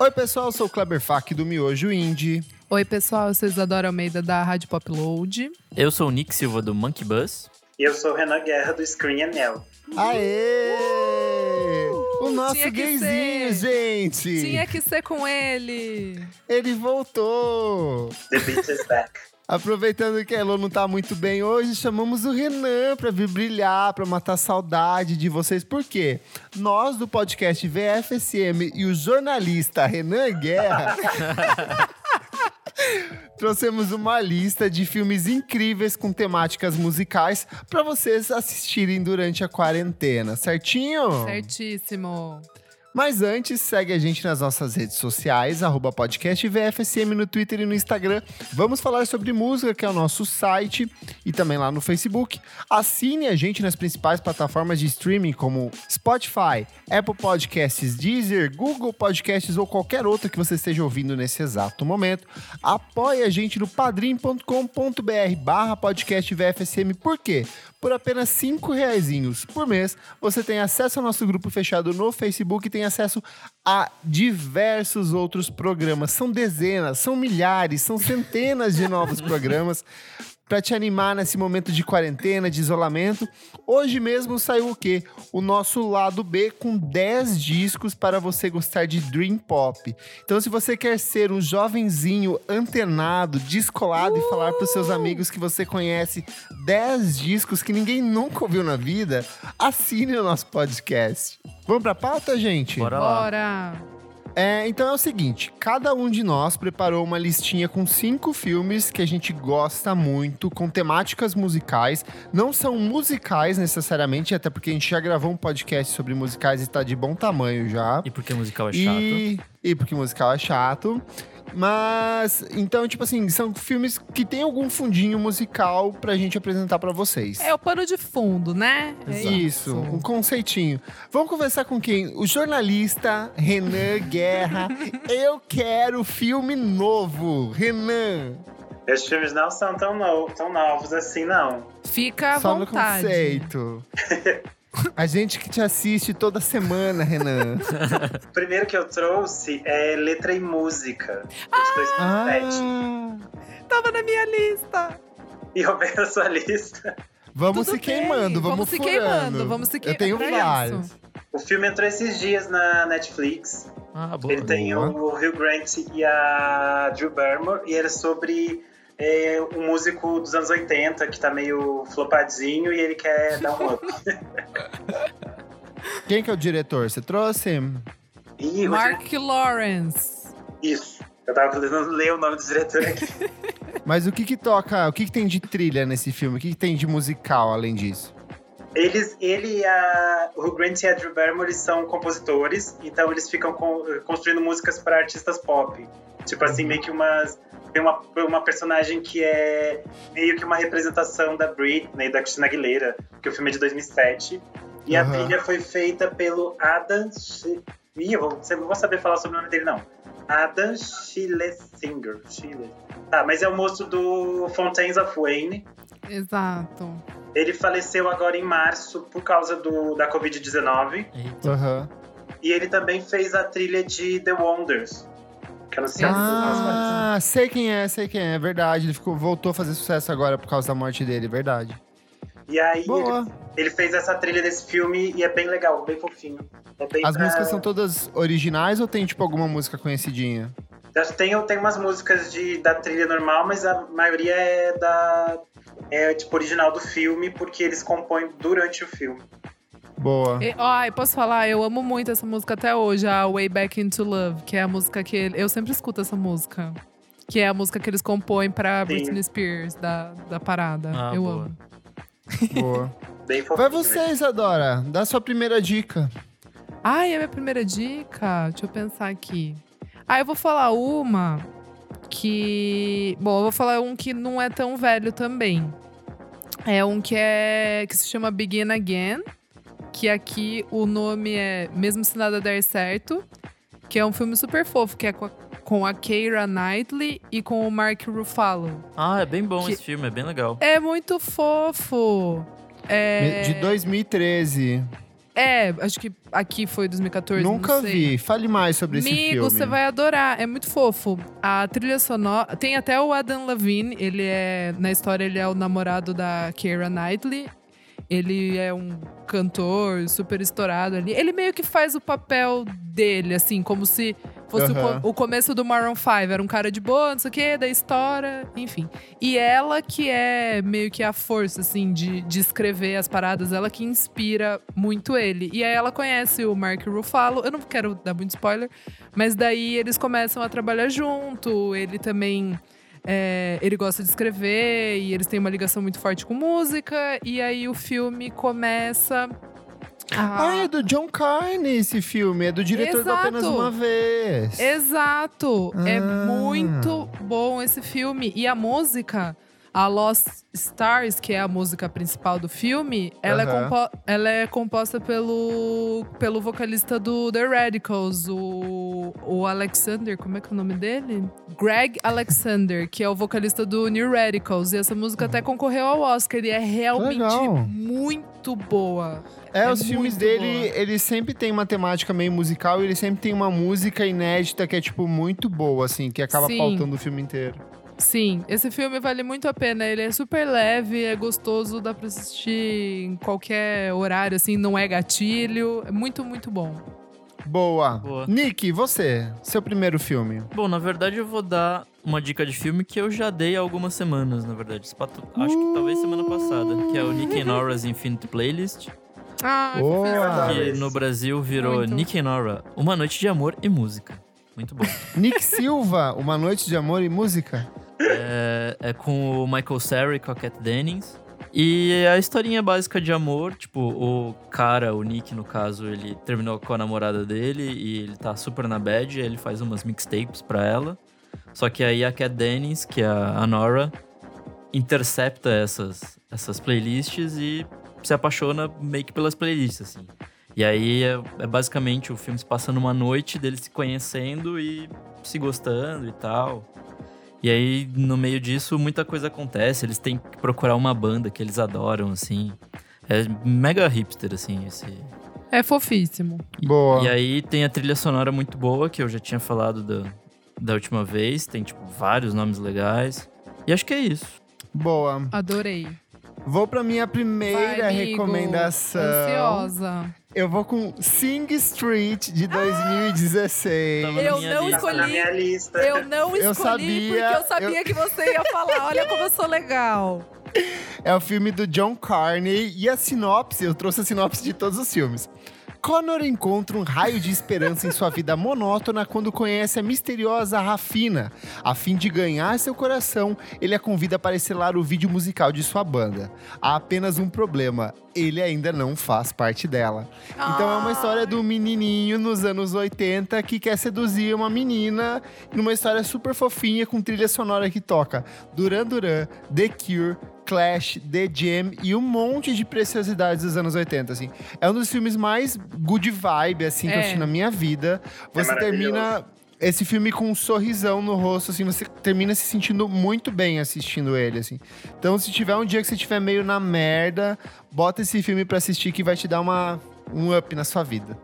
Oi, pessoal, eu sou o Kleber Fak do Miojo Indie. Oi, pessoal, eu sou Isadora Almeida da Rádio Pop Load. Eu sou o Nick Silva do Monkey Bus. E eu sou o Renan Guerra do Screen Nell. Aê! O nosso Tinha gayzinho, gente! Tinha que ser com ele. Ele voltou! The Beat is Back. Aproveitando que a Elo não tá muito bem hoje, chamamos o Renan pra vir brilhar, pra matar saudade de vocês. Por quê? Nós do podcast VFSM e o jornalista Renan Guerra trouxemos uma lista de filmes incríveis com temáticas musicais pra vocês assistirem durante a quarentena, certinho? Certíssimo. Mas antes, segue a gente nas nossas redes sociais, arroba podcast VFSM no Twitter e no Instagram. Vamos falar sobre música, que é o nosso site, e também lá no Facebook. Assine a gente nas principais plataformas de streaming, como Spotify, Apple Podcasts, Deezer, Google Podcasts ou qualquer outra que você esteja ouvindo nesse exato momento. Apoie a gente no padrim.com.br barra podcast VFSM. Por quê? Por apenas cinco reaisinhos por mês, você tem acesso ao nosso grupo fechado no Facebook e tem acesso a diversos outros programas. São dezenas, são milhares, são centenas de novos programas para te animar nesse momento de quarentena, de isolamento. Hoje mesmo saiu o quê? O nosso lado B com 10 discos para você gostar de Dream Pop. Então, se você quer ser um jovenzinho antenado, descolado uh! e falar para seus amigos que você conhece 10 discos que ninguém nunca ouviu na vida, assine o nosso podcast. Vamos para a pauta, gente? Bora lá. Bora. É, então é o seguinte: cada um de nós preparou uma listinha com cinco filmes que a gente gosta muito, com temáticas musicais. Não são musicais necessariamente, até porque a gente já gravou um podcast sobre musicais e tá de bom tamanho já. E porque musical é chato. E, e porque musical é chato. Mas, então, tipo assim, são filmes que tem algum fundinho musical pra gente apresentar pra vocês. É o pano de fundo, né? É Isso, um conceitinho. Vamos conversar com quem? O jornalista Renan Guerra. Eu quero filme novo. Renan. Esses filmes não são tão, no tão novos assim, não. Fica à Só vontade. no conceito. A gente que te assiste toda semana, Renan. O primeiro que eu trouxe é Letra e Música, de 2007. Ah, Tava na minha lista. E eu vejo a sua lista. vamos Tudo se queimando, bem, vamos, vamos se furando. queimando, vamos se Eu queimando. tenho É vários. O filme entrou esses dias na Netflix. Ah, boa. Ele tem boa. o Hugh Grant e a Drew Barrymore. E era sobre é, um músico dos anos 80 que tá meio flopadinho e ele quer dar um up. Quem que é o diretor? Você trouxe? Ih, Mark Lawrence. Isso. Eu tava tentando ler o nome do diretor aqui. Mas o que que toca, o que que tem de trilha nesse filme? O que que tem de musical além disso? Eles, ele e a, o Grant e a Drew Barrymore são compositores, então eles ficam con- construindo músicas para artistas pop. Tipo assim, meio que umas. Tem uma, uma personagem que é meio que uma representação da Britney, da Christina Aguilera, porque o filme é de 2007. E a Aham. trilha foi feita pelo Adam. Sch- Ih, eu vou, você não vou saber falar sobre o nome dele, não. Adam Schlesinger. Schille- Tá, mas é o moço do Fontaines of Wayne. Exato. Ele faleceu agora em março por causa do, da Covid-19. Eita. Aham. E ele também fez a trilha de The Wonders. Ah, sei quem é, sei quem é, é verdade. Ele ficou, voltou a fazer sucesso agora por causa da morte dele, é verdade. E aí ele, ele fez essa trilha desse filme e é bem legal, bem fofinho. É bem As pra- músicas são todas originais ou tem, tipo, alguma música conhecidinha? Tem, tem umas músicas de, da trilha normal, mas a maioria é da. É tipo original do filme, porque eles compõem durante o filme. Boa. E, ai, posso falar? Eu amo muito essa música até hoje, a Way Back Into Love, que é a música que ele- eu sempre escuto essa música. Que é a música que eles compõem pra Sim. Britney Spears, da, da parada. Ah, eu boa. amo. Boa. Bem. Vai você, Isadora. Dá sua primeira dica. Ai, a minha primeira dica, deixa eu pensar aqui. Ah, eu vou falar uma que. Bom, eu vou falar um que não é tão velho também. É um que é. que se chama Begin Again. Que aqui o nome é Mesmo Se Nada Der Certo. Que é um filme super fofo, que é com a, com a Keira Knightley e com o Mark Ruffalo. Ah, é bem bom Que- esse filme, é bem legal. É muito fofo. É, De 2013. é, acho que aqui foi 2014. Nunca não sei. vi. Fale mais sobre esse Amigo, filme. você vai adorar. É muito fofo. A trilha sonora. Tem até o Adam Levine. Ele é. Na história, ele é o namorado da Keira Knightley. Ele é um cantor super estourado ali. Ele meio que faz o papel dele, assim, como se fosse o Aham. co- o, começo do Maroon 5. Era um cara de boa, não sei o quê, da história, enfim. E ela que é meio que a força, assim, de, de escrever as paradas, ela que inspira muito ele. E aí ela conhece o Mark Ruffalo. Eu não quero dar muito spoiler, mas daí eles começam a trabalhar junto. Ele também. É, ele gosta de escrever e eles têm uma ligação muito forte com música. E aí o filme começa. a- Ah, é do John Carney esse filme. É do diretor do Apenas Exato. Uma Vez. Exato! É Ah. muito bom esse filme. E a música, a Lost Stars, que é a música principal do filme, ela, é, Aham. compo- ela é composta pelo, pelo vocalista do The Radicals, o, o Alexander, como é que é o nome dele? Greg Alexander, que é o vocalista do New Radicals. E essa música até concorreu ao Oscar e é realmente Legal. muito boa. É, É os filmes dele, boa. ele sempre tem uma temática meio musical e ele sempre tem uma música inédita que é, tipo, muito boa, assim, que acaba Sim. pautando o filme inteiro. Sim, esse filme vale muito a pena. Ele é super leve, é gostoso, dá pra assistir em qualquer horário, assim, não é gatilho. É muito, muito bom. Boa. Boa. Nick, você? Seu primeiro filme. Bom, na verdade eu vou dar uma dica de filme que eu já dei há algumas semanas, na verdade. Acho que talvez semana passada, que é o Nick and Nora's Infinite Playlist, Ah, Boa. que no Brasil virou Muito. Nick and Nora, Uma Noite de Amor e Música. Muito bom. Nick Silva, Uma Noite de Amor e Música. É, é com o Michael Cera e com a Kat Dennings. E a historinha básica de amor, tipo, o cara, o Nick no caso, ele terminou com a namorada dele e ele tá super na bad, ele faz umas mixtapes pra ela. Só que aí a Kat Dennings, que é a Nora, intercepta essas, essas playlists e se apaixona meio que pelas playlists, assim. E aí é, é basicamente o filme se passa numa noite deles se conhecendo e se gostando e tal. E aí, no meio disso, muita coisa acontece. Eles têm que procurar uma banda que eles adoram, assim. É mega hipster, assim, esse. É fofíssimo. Boa. E aí tem a trilha sonora muito boa, que eu já tinha falado da, da última vez. Tem, tipo, vários nomes legais. E acho que é isso. Boa. Adorei. Vou pra minha primeira Vai, amigo. recomendação. Ansiosa. Eu vou com Sing Street de 2016. Tava na Eu não lista. Tá na escolhi. minha lista. Eu não Eu escolhi sabia, porque eu sabia que você ia falar. Olha como eu sou legal. É o filme do John Carney e a sinopse, eu trouxe a sinopse de todos os filmes. Connor encontra um raio de esperança em sua vida monótona quando conhece a misteriosa Rafina. A fim de ganhar seu coração, ele a convida para estrelar o vídeo musical de sua banda. Há apenas um problema: ele ainda não faz parte dela. Então é uma história do menininho nos anos 80 que quer seduzir uma menina numa história super fofinha com trilha sonora que toca Duran Duran, The Cure, Clash, The Jam e um monte de preciosidades dos anos 80, assim. É um dos filmes mais good vibe, assim, que eu É. assisti na minha vida. Você maravilhoso. termina esse filme com um sorrisão no rosto, assim, você termina se sentindo muito bem assistindo ele, assim. Então, se tiver um dia que você estiver meio na merda, bota esse filme pra assistir que vai te dar uma, um up na sua vida.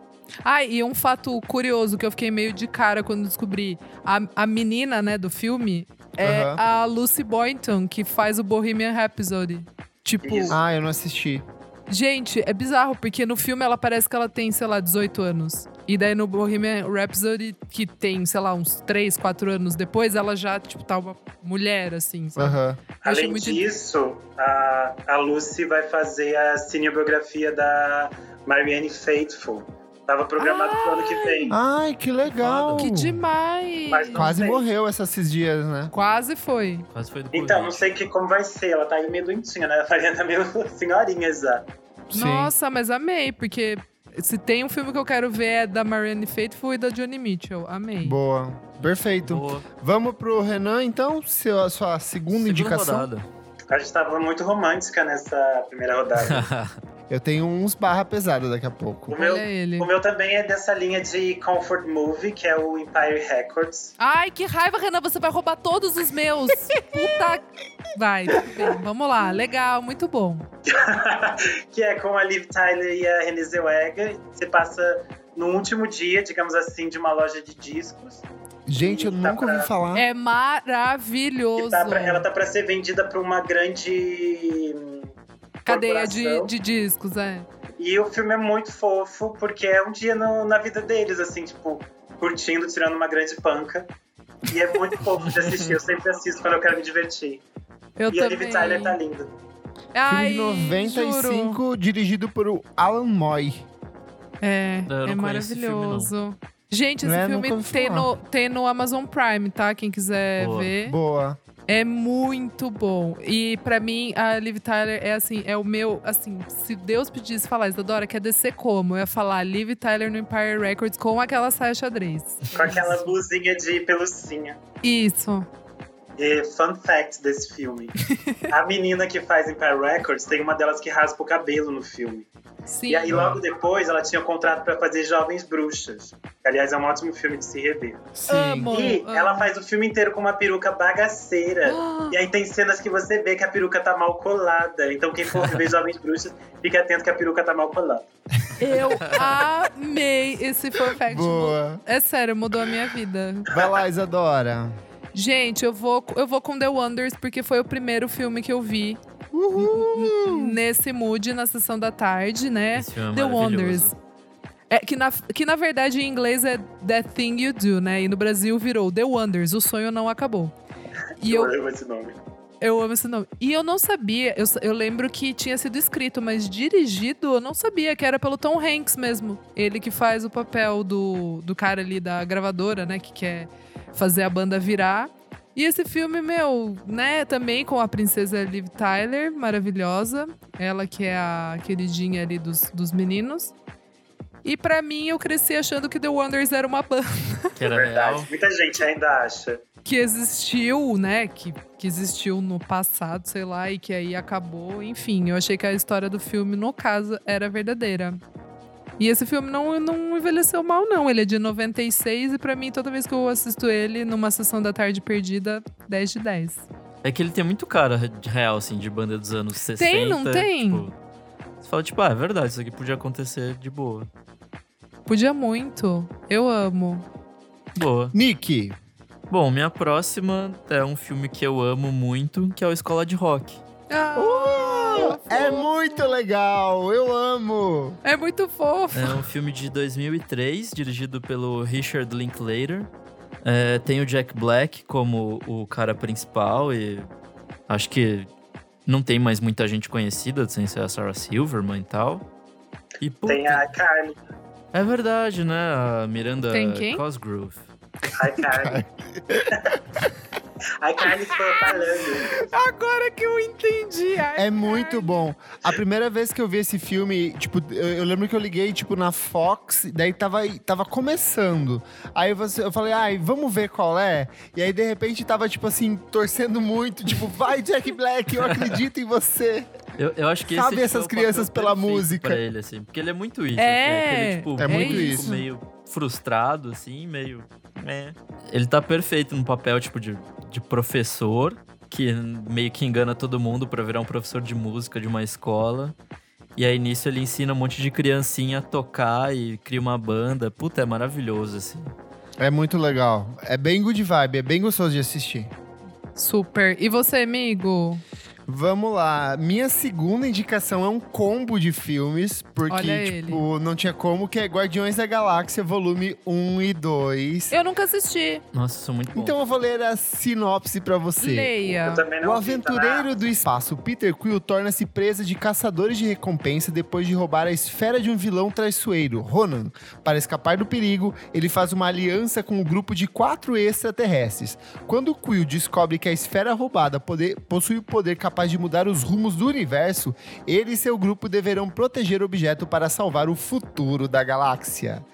Ah, e um fato curioso que eu fiquei meio de cara quando descobri. A, a menina, né, do filme é Aham. a Lucy Boynton, que faz o Bohemian Rhapsody. Tipo, Isso. Ah, eu não assisti. gente, é bizarro, porque no filme ela parece que ela tem, sei lá, 18 anos. E daí no Bohemian Rhapsody, que tem, sei lá, uns 3, 4 anos depois, ela já, tipo, tá uma mulher, assim, sabe? Achei Além muito- disso, a, a Lucy vai fazer a cinebiografia da Marianne Faithful. Tava programado pro ano que vem. Ai, que legal. Que demais! Mas não Quase sei. morreu esses dias, né? Quase foi. Quase foi do Então, não sei que, como vai ser. Ela tá aí meio doentinha, né? A Mariana tá meio senhorinha já. Sim. Nossa, mas amei, porque se tem um filme que eu quero ver é da Marianne Faithfull e da Johnny Mitchell. Amei. Boa. Perfeito. Boa. Vamos pro Renan, então? Seu, a sua segunda, Segunda indicação. rodada. A gente tava muito romântica nessa primeira rodada. Eu tenho uns barra pesada daqui a pouco. O meu, o meu também é dessa linha de comfort movie, que é o Empire Records. Ai, que raiva, Renan, você vai roubar todos os meus. Puta. Vai, tudo bem. Vamos lá. Legal, muito bom. que é com a Liv Tyler e a Renée Zellweger. Você passa no último dia, digamos assim, de uma loja de discos. Gente, eu Tá nunca ouvi pra- falar. É maravilhoso. tá pra- ela tá pra ser vendida pra uma grande Cadeia de, de discos, é. E o filme é muito fofo, porque é um dia no- na vida deles, assim, tipo, curtindo, tirando uma grande panca. E é muito fofo de assistir. Eu sempre assisto quando eu quero me divertir. Eu e a também. Liv Tyler tá linda. Ai, Filme de 95, juro. dirigido por Alan Moy. É, Eu é maravilhoso. Gente, esse é? filme tem no, tem no Amazon Prime, tá? Quem quiser Boa. ver. Boa. É muito bom. E pra mim, a Liv Tyler é assim, é o meu, assim, se Deus pedisse falar, Isadora, quer descer como? Eu ia falar Liv Tyler no Empire Records com aquela saia xadrez. Com aquela blusinha de pelucinha. Isso. E fun fact desse filme. a menina que faz Empire Records tem uma delas que raspa o cabelo no filme. Sim. E aí, logo depois, ela tinha um contrato pra fazer Jovens Bruxas. Que, aliás, é um ótimo filme de se rever. Sim. Amo. E amo. ela faz o filme inteiro com uma peruca bagaceira. Ah, E aí tem cenas que você vê que a peruca tá mal colada. Então quem for ver Jovens Bruxas, fique atento que a peruca tá mal colada. Eu amei esse fun fact. Boa. É sério, mudou a minha vida. Vai lá, Isadora. Gente, eu vou, eu vou com The Wonders porque foi o primeiro filme que eu vi Uhul! nesse mood na sessão da tarde, né? Esse filme é The. Wonders. É, que, na, que na verdade em inglês é That Thing You Do, né? E no Brasil virou The Wonders, o sonho não acabou. E eu, amo esse nome. eu amo esse nome. E eu não sabia, eu, eu lembro que tinha sido escrito, mas dirigido eu não sabia, que era pelo Tom Hanks mesmo. Ele que faz o papel do, do cara ali da gravadora, né? Que quer fazer a banda virar. E esse filme, meu, né, também com a princesa Liv Tyler, maravilhosa. Ela que é a queridinha ali dos, dos meninos. E pra mim, eu cresci achando que The Wonders era uma banda Que era Verdade. real. Muita gente ainda acha. que existiu, né? Que, que existiu no passado, sei lá, e que aí acabou. Enfim, eu achei que a história do filme, no caso, era verdadeira. E esse filme não, não envelheceu mal, não. Ele é de 96 e pra mim, toda vez que eu assisto ele numa sessão da tarde perdida, 10 de 10. É que ele tem muito cara de real, assim, de banda dos anos 60. Tem, não tem? Tipo, você fala, tipo, ah, é verdade, isso aqui podia acontecer de boa. Podia muito. Eu amo. Boa. Nick. Bom, minha próxima é um filme que eu amo muito, que é o Escola de Rock. Ah, Uh, é muito legal. Eu amo. É muito fofo. É um filme de 2003, dirigido pelo Richard Linklater. É, tem o Jack Black como o cara principal e acho que não tem mais muita gente conhecida, sem ser a Sarah Silverman e tal. E, puta, Tem a Carly. É verdade, né? A Miranda Tem quem? Cosgrove. A Carly. a Carly foi falando. Agora que eu entendi. ai, É muito ai. bom. A primeira vez que eu vi esse filme, tipo, eu, eu lembro que eu liguei, tipo, na Fox, daí tava, tava começando. Aí você, eu falei, ai, vamos ver qual é? E aí, de repente, tava, tipo assim, torcendo muito, tipo, vai, Jack Black, eu acredito em você. Eu, eu acho que Sabe esse essas crianças pela música. Pra ele, assim, porque ele é muito isso. É, aquele, tipo, é muito meio, isso. meio frustrado, assim, meio. É. Ele tá perfeito no papel, tipo, de, de professor, que meio que engana todo mundo pra virar um professor de música de uma escola. E aí nisso ele ensina um monte de criancinha a tocar e cria uma banda. Puta, é maravilhoso, assim. É muito legal. É bem good vibe, é bem gostoso de assistir. Super. E você, amigo? Vamos lá. Minha segunda indicação é um combo de filmes, porque, tipo, não tinha como, que é Guardiões da Galáxia, volume 1 e 2. Eu nunca assisti. Nossa, é muito bom. Então eu vou ler a sinopse pra você. Leia. Eu também não O tá aventureiro do espaço, Peter Quill, torna-se presa de caçadores de recompensa depois de roubar a esfera de um vilão traiçoeiro, Ronan. Para escapar do perigo, ele faz uma aliança com um grupo de quatro extraterrestres. Quando Quill descobre que a esfera roubada poder- possui o poder capaz de mudar os rumos do universo, ele e seu grupo deverão proteger o objeto para salvar o futuro da galáxia.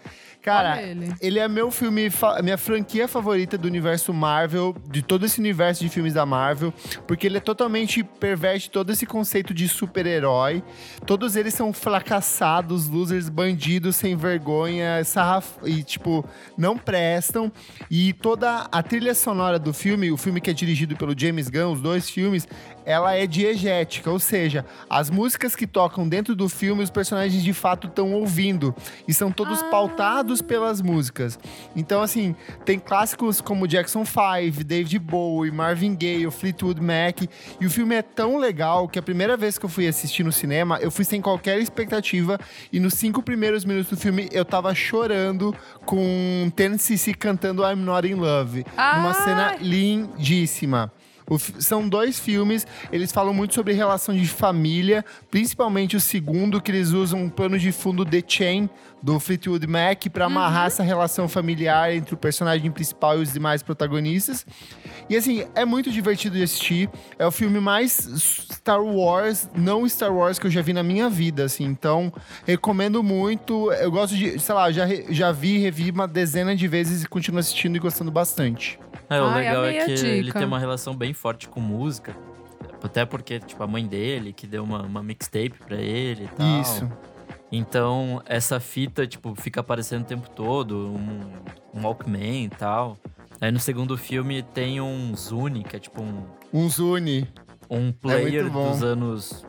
Cara, ele. ele é meu filme, minha franquia favorita do universo Marvel, de todo esse universo de filmes da Marvel, porque ele é totalmente perverte todo esse conceito de super-herói. Todos eles são fracassados, losers, bandidos sem vergonha, sarraf... e tipo, não prestam. E toda a trilha sonora do filme, o filme que é dirigido pelo James Gunn, os dois filmes, ela é diegética, ou seja, as músicas que tocam dentro do filme, os personagens de fato estão ouvindo e são todos Ah. pautados pelas músicas. Então, assim, tem clássicos como Jackson 5, David Bowie, Marvin Gaye, Fleetwood Mac, e o filme é tão legal que a primeira vez que eu fui assistir no cinema, eu fui sem qualquer expectativa e nos cinco primeiros minutos do filme eu tava chorando com Tennessee cantando I'm Not in Love, numa Ai. cena lindíssima. O são dois filmes, eles falam muito sobre relação de família, principalmente o segundo, que eles usam um plano de fundo The Chain, do Fleetwood Mac, pra amarrar essa relação familiar entre o personagem principal e os demais protagonistas. E assim, é muito divertido de assistir. É o filme mais Star Wars, não Star Wars, que eu já vi na minha vida, assim. Então, recomendo muito. Eu gosto de, sei lá, já, já vi e revi uma dezena de vezes e continuo assistindo e gostando bastante. É, o Ai, legal é que ele dica. tem uma relação bem forte com música. Até porque, tipo, a mãe dele que deu uma, uma mixtape pra ele e tal. Isso. Então, essa fita, tipo, fica aparecendo o tempo todo, um, um Walkman e tal. Aí no segundo filme tem um Zune, que é tipo um, Um Zune, um player É muito bom. dos anos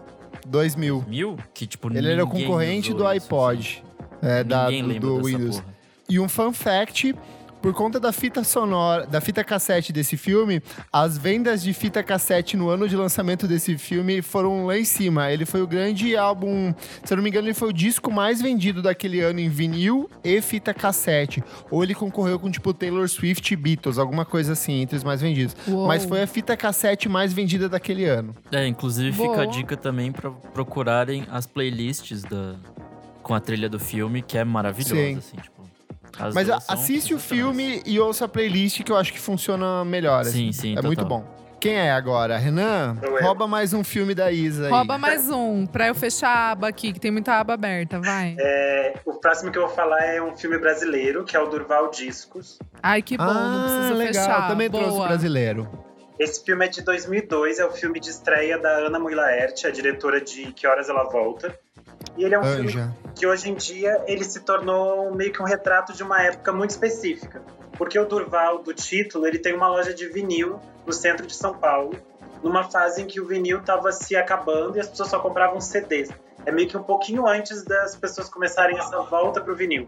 2000. mil, que tipo Ele era o concorrente do isso, iPod. É, assim. da, Ninguém do, lembra do dessa Windows. porra. E um fun fact, por conta da fita sonora, da fita cassete desse filme, as vendas de fita cassete no ano de lançamento desse filme foram lá em cima. Ele foi o grande álbum, se eu não me engano, ele foi o disco mais vendido daquele ano em vinil e fita cassete. Ou ele concorreu com tipo Taylor Swift e Beatles, alguma coisa assim, entre os mais vendidos. Uou. Mas foi a fita cassete mais vendida daquele ano. É, inclusive fica Boa. a dica também pra procurarem as playlists da, com a trilha do filme, que é maravilhosa, Sim. assim, tipo. As Mas assiste o filme e ouça a playlist que eu acho que funciona melhor. Sim, assim. sim, É total. muito bom. Quem é agora? Renan? Rouba mais um filme da Isa aí. Rouba mais um, pra eu fechar a aba aqui, que tem muita aba aberta, vai. É, o próximo que eu vou falar é um filme brasileiro, que é o Durval Discos. Ai, que bom, não ah, precisa legal. fechar. Também Boa. trouxe brasileiro. Esse filme é de 2002, é o filme de estreia da Ana Mui Laerte, a diretora de Que Horas Ela Volta. E ele é um filme Anja. que hoje em dia ele se tornou meio que um retrato de uma época muito específica. Porque o Durval, do título, ele tem uma loja de vinil no centro de São Paulo, numa fase em que o vinil estava se acabando e as pessoas só compravam CDs. É meio que um pouquinho antes das pessoas começarem essa volta pro vinil.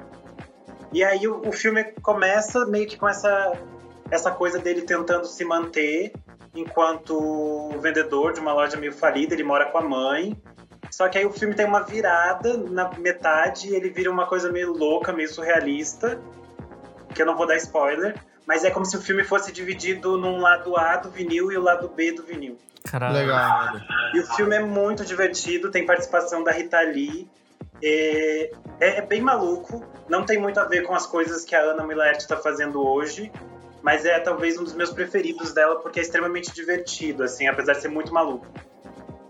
E aí o, o filme começa meio que com essa, essa coisa dele tentando se manter enquanto vendedor de uma loja meio falida, ele mora com a mãe. Só que aí o filme tem uma virada na metade e ele vira uma coisa meio louca, meio surrealista, que eu não vou dar spoiler, mas é como se o filme fosse dividido num lado A do vinil e o lado B do vinil. Caralho. Legal. E o filme é muito divertido, tem participação da Rita Lee. É, é- é bem maluco, não tem muito a ver com as coisas que a Ana Milaert está fazendo hoje, mas é talvez um dos meus preferidos dela porque é extremamente divertido, assim, apesar de ser muito maluco.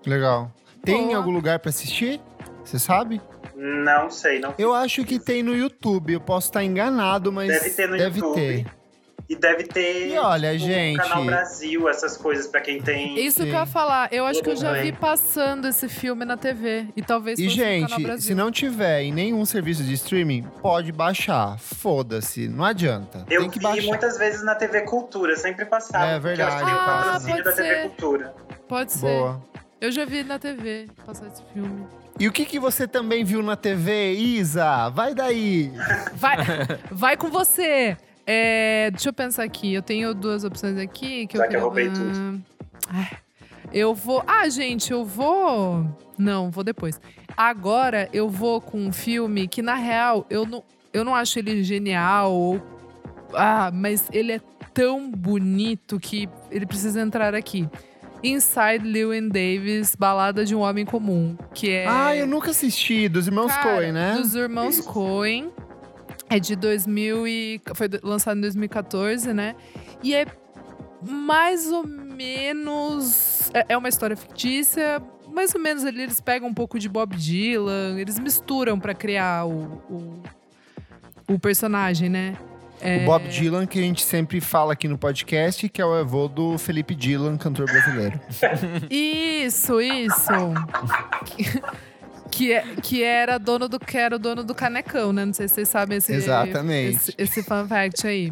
Legal. Tem Boa. algum lugar pra assistir? Você sabe? Não sei, não Eu acho que tem no YouTube. Eu posso estar enganado, mas Deve ter no YouTube. ter. E deve ter E olha, no gente- Canal Brasil, essas coisas, pra quem tem. Isso Sim. que eu ia falar. Eu acho que eu já vi passando esse filme na TV. E talvez E, fosse no Canal gente, Brasil. se não tiver em nenhum serviço de streaming, pode baixar. Foda-se, não adianta. Eu tem que vi baixar. muitas vezes na TV Cultura, sempre passava. É porque eu verdade, tinha o patrocínio Ah, da TV. Cultura. Pode ser. Boa. Eu já vi na TV passar esse filme. E o que, que você também viu na TV, Isa? Vai daí. Vai, vai com você! É, deixa eu pensar aqui. Eu tenho duas opções aqui. Que Já eu que eu roubei tudo. Eu vou. Ah, gente, eu vou. Não, vou depois. Agora eu vou com um filme que, na real, eu não, eu não acho ele genial. Ou, ah, mas ele é tão bonito que ele precisa entrar aqui. Inside Llewyn Davis, Balada de um Homem Comum. Que é. Ah, eu nunca assisti. Dos irmãos Cara, Coen, né? Dos irmãos Isso. Coen. É de 2000 e foi do- lançado em 2014, né? E é mais ou menos é, é uma história fictícia, mais ou menos ali eles pegam um pouco de Bob Dylan, eles misturam pra criar o, o, O personagem, né? É, O Bob Dylan, que a gente sempre fala aqui no podcast, que é o avô do Felipe Dylan, cantor brasileiro. Isso, isso. que, que, é- que era dono do que era o dono do canecão, né? Não sei se vocês sabem esse, Exatamente. esse, esse fun fact aí.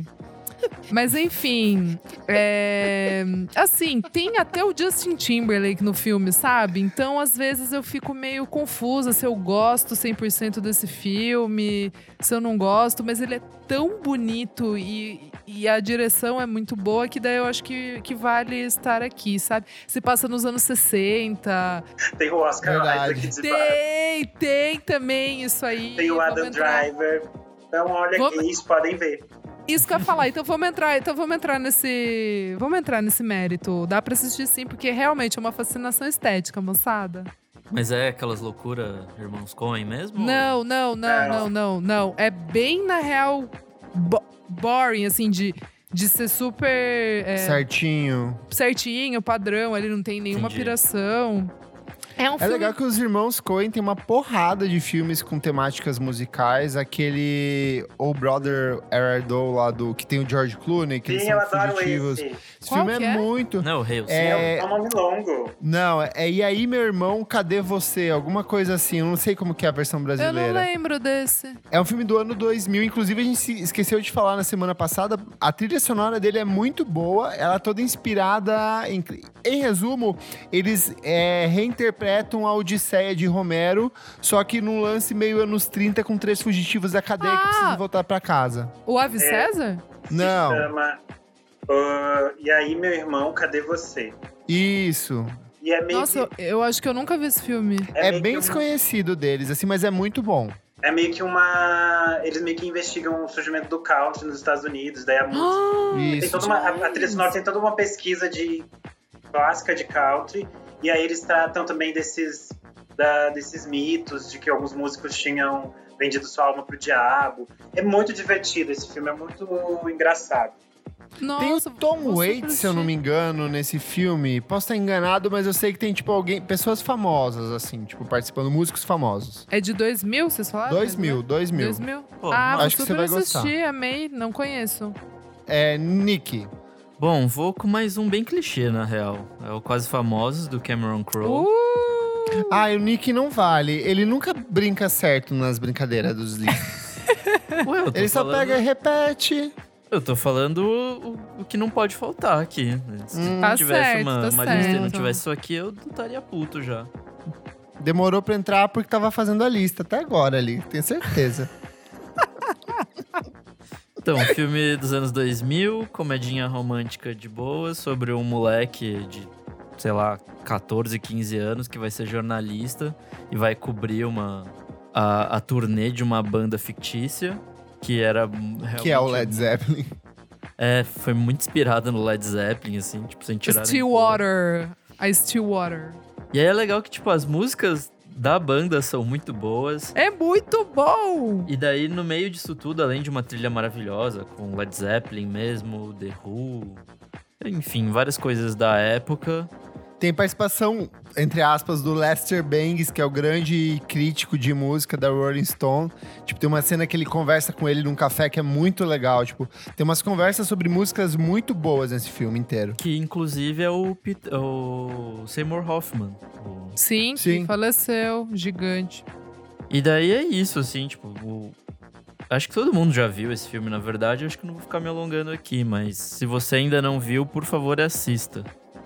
Mas enfim, é, assim, tem até o Justin Timberlake no filme, sabe? Então, às vezes eu fico meio confusa se eu gosto 100% desse filme, se eu não gosto, mas ele é tão bonito e, e a direção é muito boa que daí eu acho que, que vale estar aqui, sabe? Se passa nos anos 60. Tem o Oscar Verdade. Isaac de Tem, tem também isso aí. Tem o Adam Driver. Então, olha, Vamos- gays podem ver. Isso que eu ia falar. Então vamos entrar, então vamos entrar nesse, vamos entrar nesse mérito. Dá pra assistir sim, porque realmente é uma fascinação estética, moçada. Mas é aquelas loucuras Irmãos Coen mesmo? Não, não, não, Não. não, não, não. É bem na real bo- boring assim de de ser super é, Certinho. certinho, padrão, ali não tem nenhuma Entendi. piração. É um É filme legal que os irmãos Coen tem uma porrada de filmes com temáticas musicais. Aquele O Brother Erdo lá do que tem o George Clooney, que eles Sim, são eu adoro fugitivos. esse. Esse filme é, é? muito. Não, Hail É- É um nome longo. Não, é E aí, meu irmão, cadê você? Alguma coisa assim. Eu não sei como que é a versão Eu não brasileira. lembro desse. É um filme do ano 2000. Inclusive, a gente esqueceu de falar na semana passada. A trilha sonora dele é muito boa. Ela é toda inspirada em... Em resumo, eles é, reinterpretam a Odisseia de Homero, só que num lance meio anos 30 com três fugitivos da cadeia que Ah! precisam voltar pra casa. O Ave É. César? Não, Chama. ah, e aí, meu irmão, cadê você? isso. E é meio Nossa, que, eu, acho que eu nunca vi esse filme. É, meio bem que um- desconhecido deles, assim, mas é muito bom. É meio que uma. Eles meio que investigam o surgimento do country nos Estados Unidos. Daí a música. Tem Isso. toda uma, a, a trilha sonora tem toda uma pesquisa de clássica de country. E aí eles tratam também desses, da- desses mitos de que alguns músicos tinham vendido sua alma pro diabo. É muito divertido esse filme, é muito engraçado. Nossa, Tem o Tom Waits, se eu não me engano, nesse filme. Posso estar enganado, mas eu sei que tem, tipo, alguém, pessoas famosas, assim, tipo, participando, músicos famosos. É de 2000, vocês falaram? 2000, 2000. 2000? Pô, ah, acho que você vai gostar. assistir, amei, não conheço. É, Nick. Bom, vou com mais um bem clichê, na real. É o Quase Famosos, do Cameron Crowe. Uh! Ah, o Nick não vale. Ele nunca brinca certo nas brincadeiras dos livros. Ué, eu tô Ele só falando- pega e repete. Eu tô falando o, o- o que não pode faltar aqui. Se Hum. não Tá tivesse certo, uma, tá uma lista e não certo. tivesse isso aqui, eu estaria puto já. Demorou pra entrar porque tava fazendo a lista até agora ali, tenho certeza. Então, filme dos anos 2000, comedinha romântica de boa, sobre um moleque de, sei lá, 14, 15 anos que vai ser jornalista e vai cobrir uma a, a turnê de uma banda fictícia que era que é o Led Zeppelin. É, foi muito inspirada no Led Zeppelin assim, tipo, sem tirar. Stillwater. A Stillwater. E aí é legal que tipo as músicas da banda são muito boas. É muito bom! E daí, no meio disso tudo, além de uma trilha maravilhosa, com Led Zeppelin mesmo, The Who, enfim, várias coisas da época. Tem participação, entre aspas, do Lester Bangs, que é o grande crítico de música da Rolling Stone. Tipo, tem uma cena que ele conversa com ele num café que é muito legal. Tipo, tem umas conversas sobre músicas muito boas nesse filme inteiro. Que inclusive é o, Pete- o Seymour Hoffman. o- Sim, Sim. que faleceu. Gigante. E daí é isso, assim, tipo. o- Acho que todo mundo já viu esse filme, na verdade. Acho que não vou ficar me alongando aqui, mas se você ainda não viu, por favor, assista.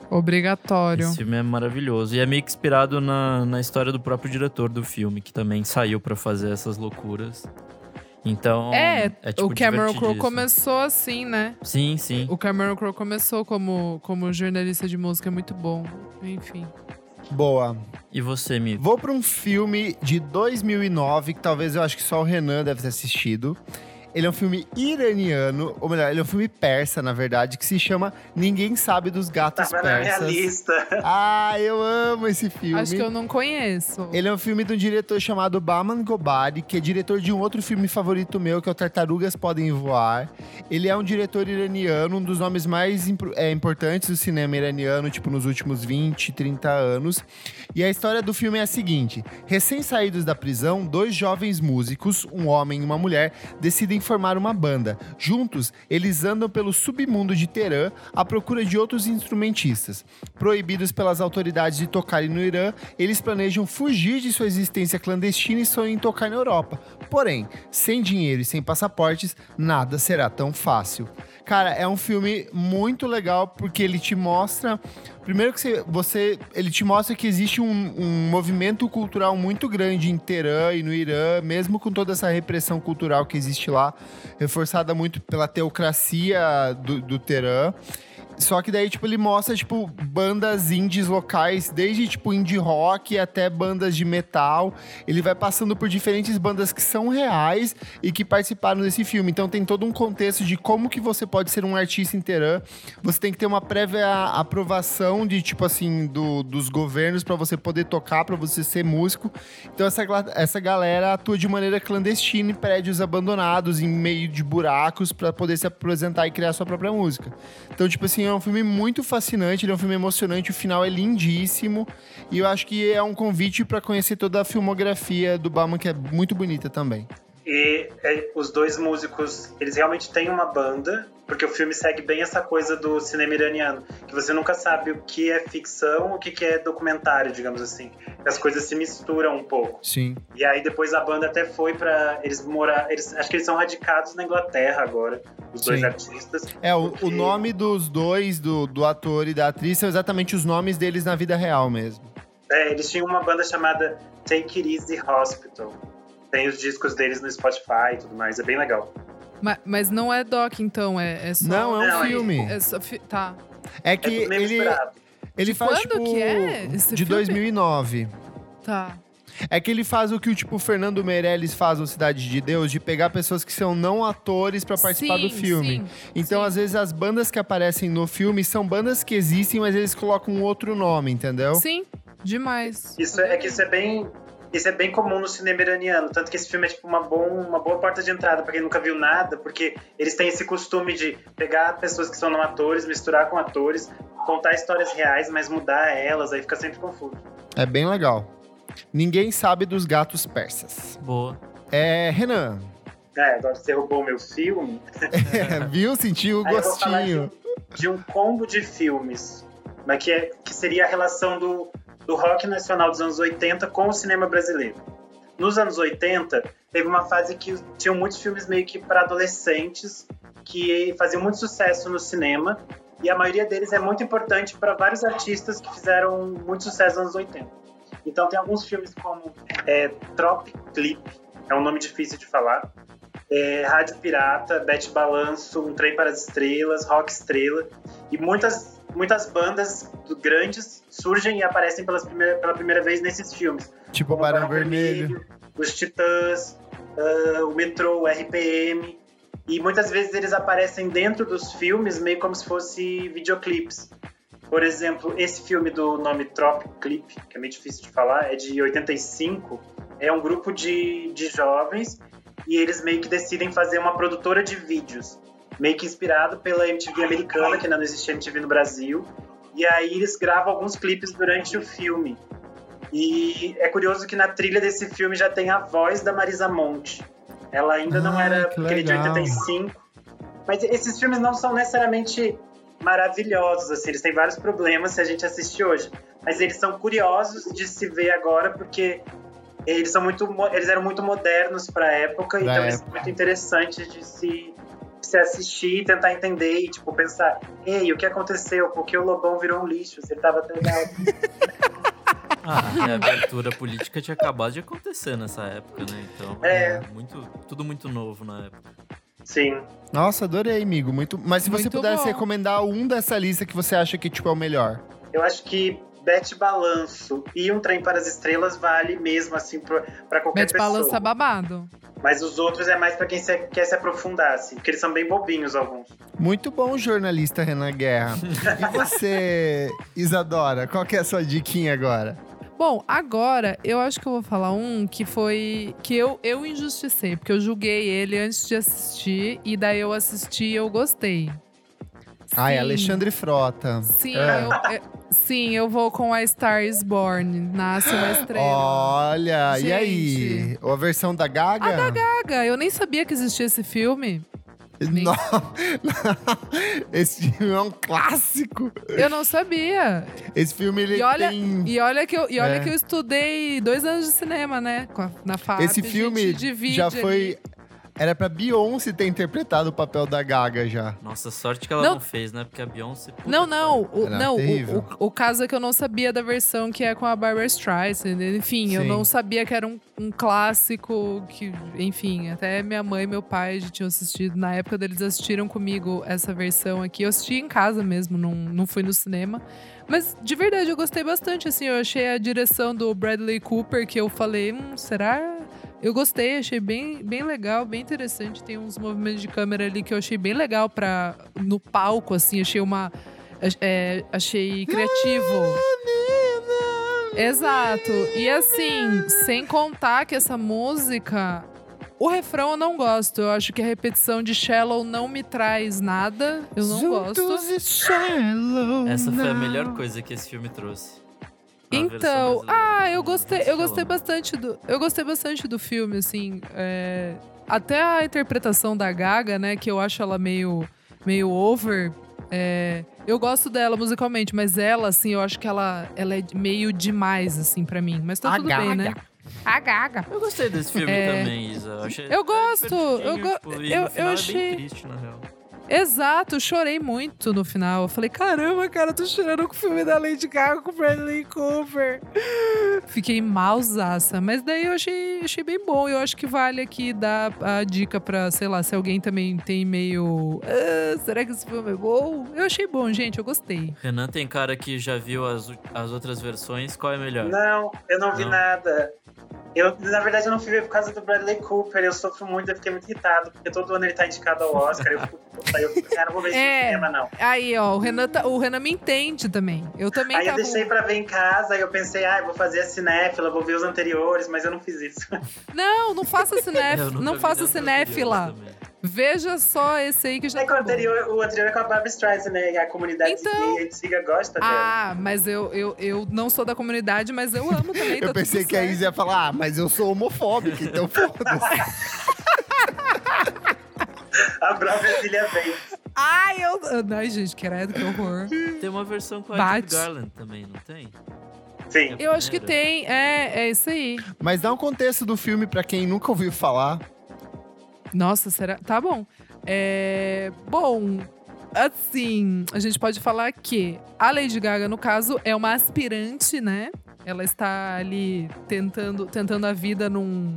Obrigatório. Esse filme é maravilhoso. E é meio que inspirado na, na história do próprio diretor do filme, que também saiu pra fazer essas loucuras. Então. É, tipo, o Cameron Crowe começou assim, né? Sim, sim. O Cameron Crowe começou como, como jornalista de música, é muito bom. Enfim. Boa. E você, Mi? Vou pra um filme de 2009, que talvez eu acho que só o Renan deve ter assistido. Ele é um filme iraniano, ou melhor, ele é um filme persa, na verdade, que se chama Ninguém Sabe dos Gatos Tava na minha Persas. lista. Ah, eu amo esse filme. Acho que eu não conheço. Ele é um filme de um diretor chamado Baman Gobari, que é diretor de um outro filme favorito meu, que é o Tartarugas Podem Voar. Ele é um diretor iraniano, um dos nomes mais é, importantes do cinema iraniano, tipo, nos últimos 20, 30 anos. E a história do filme é a seguinte: recém-saídos da prisão, dois jovens músicos, um homem e uma mulher, decidem formar uma banda. Juntos, eles andam pelo submundo de Teherã à procura de outros instrumentistas. Proibidos pelas autoridades de tocarem no Irã, eles planejam fugir de sua existência clandestina e sonham em tocar na Europa. Porém, sem dinheiro e sem passaportes, nada será tão fácil. Cara, é um filme muito legal porque ele te mostra. Primeiro que você, você- ele te mostra que existe um, um movimento cultural muito grande em Teherã e no Irã, mesmo com toda essa repressão cultural que existe lá, reforçada muito pela teocracia do, do Teherã. Só que daí, tipo, ele mostra, tipo, bandas indies locais, desde, tipo, indie rock até bandas de metal. Ele vai passando por diferentes bandas que são reais e que participaram desse filme. Então tem todo um contexto de como que você pode ser um artista Teherã. Você tem que ter uma prévia aprovação de, tipo assim, do- dos governos para você poder tocar, para você ser músico. Então essa, essa galera atua de maneira clandestina em prédios abandonados, em meio de buracos, para poder se apresentar e criar sua própria música. Então, tipo assim, é um filme muito fascinante, ele é um filme emocionante, o final é lindíssimo. E eu acho que é um convite para conhecer toda a filmografia do Bauman, que é muito bonita também. E é, os dois músicos, eles realmente têm uma banda, porque o filme segue bem essa coisa do cinema iraniano, que você nunca sabe o que é ficção, o que que é documentário, digamos assim. As coisas se misturam um pouco. Sim. E aí depois a banda até foi pra eles morar, eles acho que eles são radicados na Inglaterra agora, os dois Sim. artistas. É, o, Porque- o nome dos dois, do, do ator e da atriz, são exatamente os nomes deles na vida real mesmo. É, eles tinham uma banda chamada Take It Easy Hospital. Tem os discos deles no Spotify e tudo mais, é bem legal. Ma- Mas, não é doc, então, é, é só. Não, é um Não, é- filme. É só fi- Tá. É que é ele, ele De faz, quando tipo, que é esse de filme? 2009. Tá. É que ele faz o que o tipo Fernando Meirelles faz no Cidade de Deus, de pegar pessoas que são não atores pra participar do Sim, filme. sim, Então, sim. às vezes, as bandas que aparecem no filme são bandas que existem, mas eles colocam um outro nome, entendeu? Sim, demais. Isso é, é que isso é bem. Isso é bem comum no cinema iraniano, tanto que esse filme é tipo uma, bom, uma boa porta de entrada pra quem nunca viu nada, porque eles têm esse costume de pegar pessoas que são não atores, misturar com atores, contar histórias reais, mas mudar elas, aí fica sempre confuso. É bem legal. Ninguém sabe dos gatos persas. Boa. É, Renan, É, agora você roubou o meu filme. viu? Sentiu o Aí eu vou falar gostinho. de, de um combo de filmes, mas que, é, que seria a relação do, do rock nacional dos anos 80 com o cinema brasileiro. Nos anos 80, teve uma fase que tinham muitos filmes meio que para adolescentes que faziam muito sucesso no cinema, e a maioria deles é muito importante para vários artistas que fizeram muito sucesso nos anos 80. Então tem alguns filmes como é, Trop Clip, é um nome difícil de falar, é, Rádio Pirata, Bete Balanço, Um Trem para as Estrelas, Rock Estrela. E muitas, muitas bandas grandes surgem e aparecem pelas primeira, pela primeira vez nesses filmes. Tipo Barão Vermelho. Os Titãs, ah, o Metrô, o RPM. E muitas vezes eles aparecem dentro dos filmes meio como se fosse videoclipes. Por exemplo, esse filme do nome Trop Clip, que é meio difícil de falar, é de 85. É um grupo de, de jovens e eles meio que decidem fazer uma produtora de vídeos, meio que inspirado pela MTV americana, que ainda não existia MTV no Brasil. E aí eles gravam alguns clipes durante o filme. E é curioso que na trilha desse filme já tem a voz da Marisa Monte. Ela ainda não Ah, era que aquele de legal. 85. Mas esses filmes não são necessariamente maravilhosos, assim, eles têm vários problemas se a gente assistir hoje. Mas eles são curiosos de se ver agora porque eles são muito eles eram muito modernos para a época, então eles são época. muito interessantes de se se assistir e tentar entender e tipo pensar, ei, o que aconteceu? Por que o Lobão virou um lixo? Você tava tão legal. Ah, a abertura política tinha acabado de acontecer nessa época, né? Então, É. muito, tudo muito novo na época. Sim. Nossa, adorei, amigo. Muito... Mas se você Muito pudesse bom. recomendar um dessa lista que você acha que tipo, é o melhor. Eu acho que Bete Balanço e Um Trem para as Estrelas vale mesmo, assim, pra, pra qualquer Bete pessoa. balança babado. Mas os outros é mais pra quem se- quer se aprofundar, assim, porque eles são bem bobinhos alguns. Muito bom, jornalista Renan Guerra. E você, Isadora, qual que é a sua diquinha agora? Bom, agora eu acho que eu vou falar um que foi. que eu, eu injusticei, porque eu julguei ele antes de assistir, e daí eu assisti e eu gostei. Ai, Sim. Alexandre Frota. Sim, É. eu, é, sim, eu vou com a Star is Born. Nasce uma estrela. Olha, e Gente. aí? A versão da Gaga? A da Gaga, eu nem sabia que existia esse filme. Não. Esse filme é um clássico. Eu não sabia. Esse filme, ele E olha, tem... e olha, que, eu, e olha É. que eu estudei dois anos de cinema, né? Na FAP. Esse a gente filme já ali. Era pra Beyoncé ter interpretado o papel da Gaga já. Nossa, sorte que ela Não. não, fez, né? Porque a Beyoncé. Não, não. O, Era não o, terrível. o, o caso é que eu não sabia da versão que é com a Barbara Streisand. Enfim, eu Sim. não sabia que era um, um clássico que, enfim, até minha mãe e meu pai já tinham assistido. Na época deles assistiram comigo essa versão aqui. Eu assisti em casa mesmo, não, não fui no cinema. Mas de verdade, eu gostei bastante. Assim, eu achei a direção do Bradley Cooper que eu falei, hum, será? Eu gostei, achei bem, bem legal, bem interessante. Tem uns movimentos de câmera ali que eu achei bem legal para no palco, assim, achei uma. é, achei criativo. Exato. E assim, sem contar que essa música. O refrão eu não gosto. Eu acho que a repetição de Shallow não me traz nada. Eu não gosto. Juntos e shallow Essa foi a melhor coisa que esse filme trouxe. Então, ah, eu gostei, eu gostei bastante do, eu gostei bastante do filme, assim, é, até a interpretação da Gaga, né, que eu acho ela meio, meio over. é, eu gosto dela musicalmente, mas ela, assim, eu acho que ela, ela é meio demais, assim, pra mim. Mas tá A tudo bem, né? Gaga. A Gaga. Eu gostei desse filme É. também, Isa. Eu, achei, Eu é gosto, eu go- tipo, eu- eu final é achei- bem triste, na real. Exato, chorei muito no final. Eu falei, caramba, cara, eu tô chorando com o filme da Lady Gaga com o Bradley Cooper. Fiquei malzaça, mas daí eu achei, achei bem bom. Eu acho que vale aqui dar a dica pra, sei lá, se alguém também tem meio. "Ah, será que esse filme é bom? Eu achei bom, gente, eu gostei. Renan tem cara que já viu as, as outras versões. Qual é melhor? Não, eu não vi Não. nada. Eu, na verdade, eu não fui ver por causa do Bradley Cooper. Eu sofro muito, eu fiquei muito irritado, porque todo ano ele tá indicado ao Oscar. Eu fico, puta, eu fico, cara, não vou ver isso É. cinema, não. Aí, ó, o Renan, tá- o Renan me entende também. Eu também Aí eu tava. deixei pra ver em casa, aí eu pensei, ah, eu vou fazer a cinéfila, vou ver os anteriores, mas eu não fiz isso. Não, não faça Eu cinéfila. não vi faça cinéfila. Veja só esse aí que já É que o tá anterior, o anterior é com a Barbara Streisand, né? E a comunidade Então- gay antiga gosta dela. Ah, mas eu, eu, eu não sou da comunidade, mas eu amo também. tá Eu pensei tudo que a certo. Isa ia falar, ah, mas eu sou homofóbica, então foda-se. A própria filha Bates. Ai, eu. Ai, gente, credo, que horror. Tem uma versão com a Bate. Judy Garland também, não tem? Sim. Eu acho que tem. É, é isso aí. Mas dá um contexto do filme pra quem nunca ouviu falar. Nossa, será? Tá bom. É. Bom. Assim, a gente pode falar que a Lady Gaga, no caso, é uma aspirante, né? Ela está ali tentando, tentando a vida num,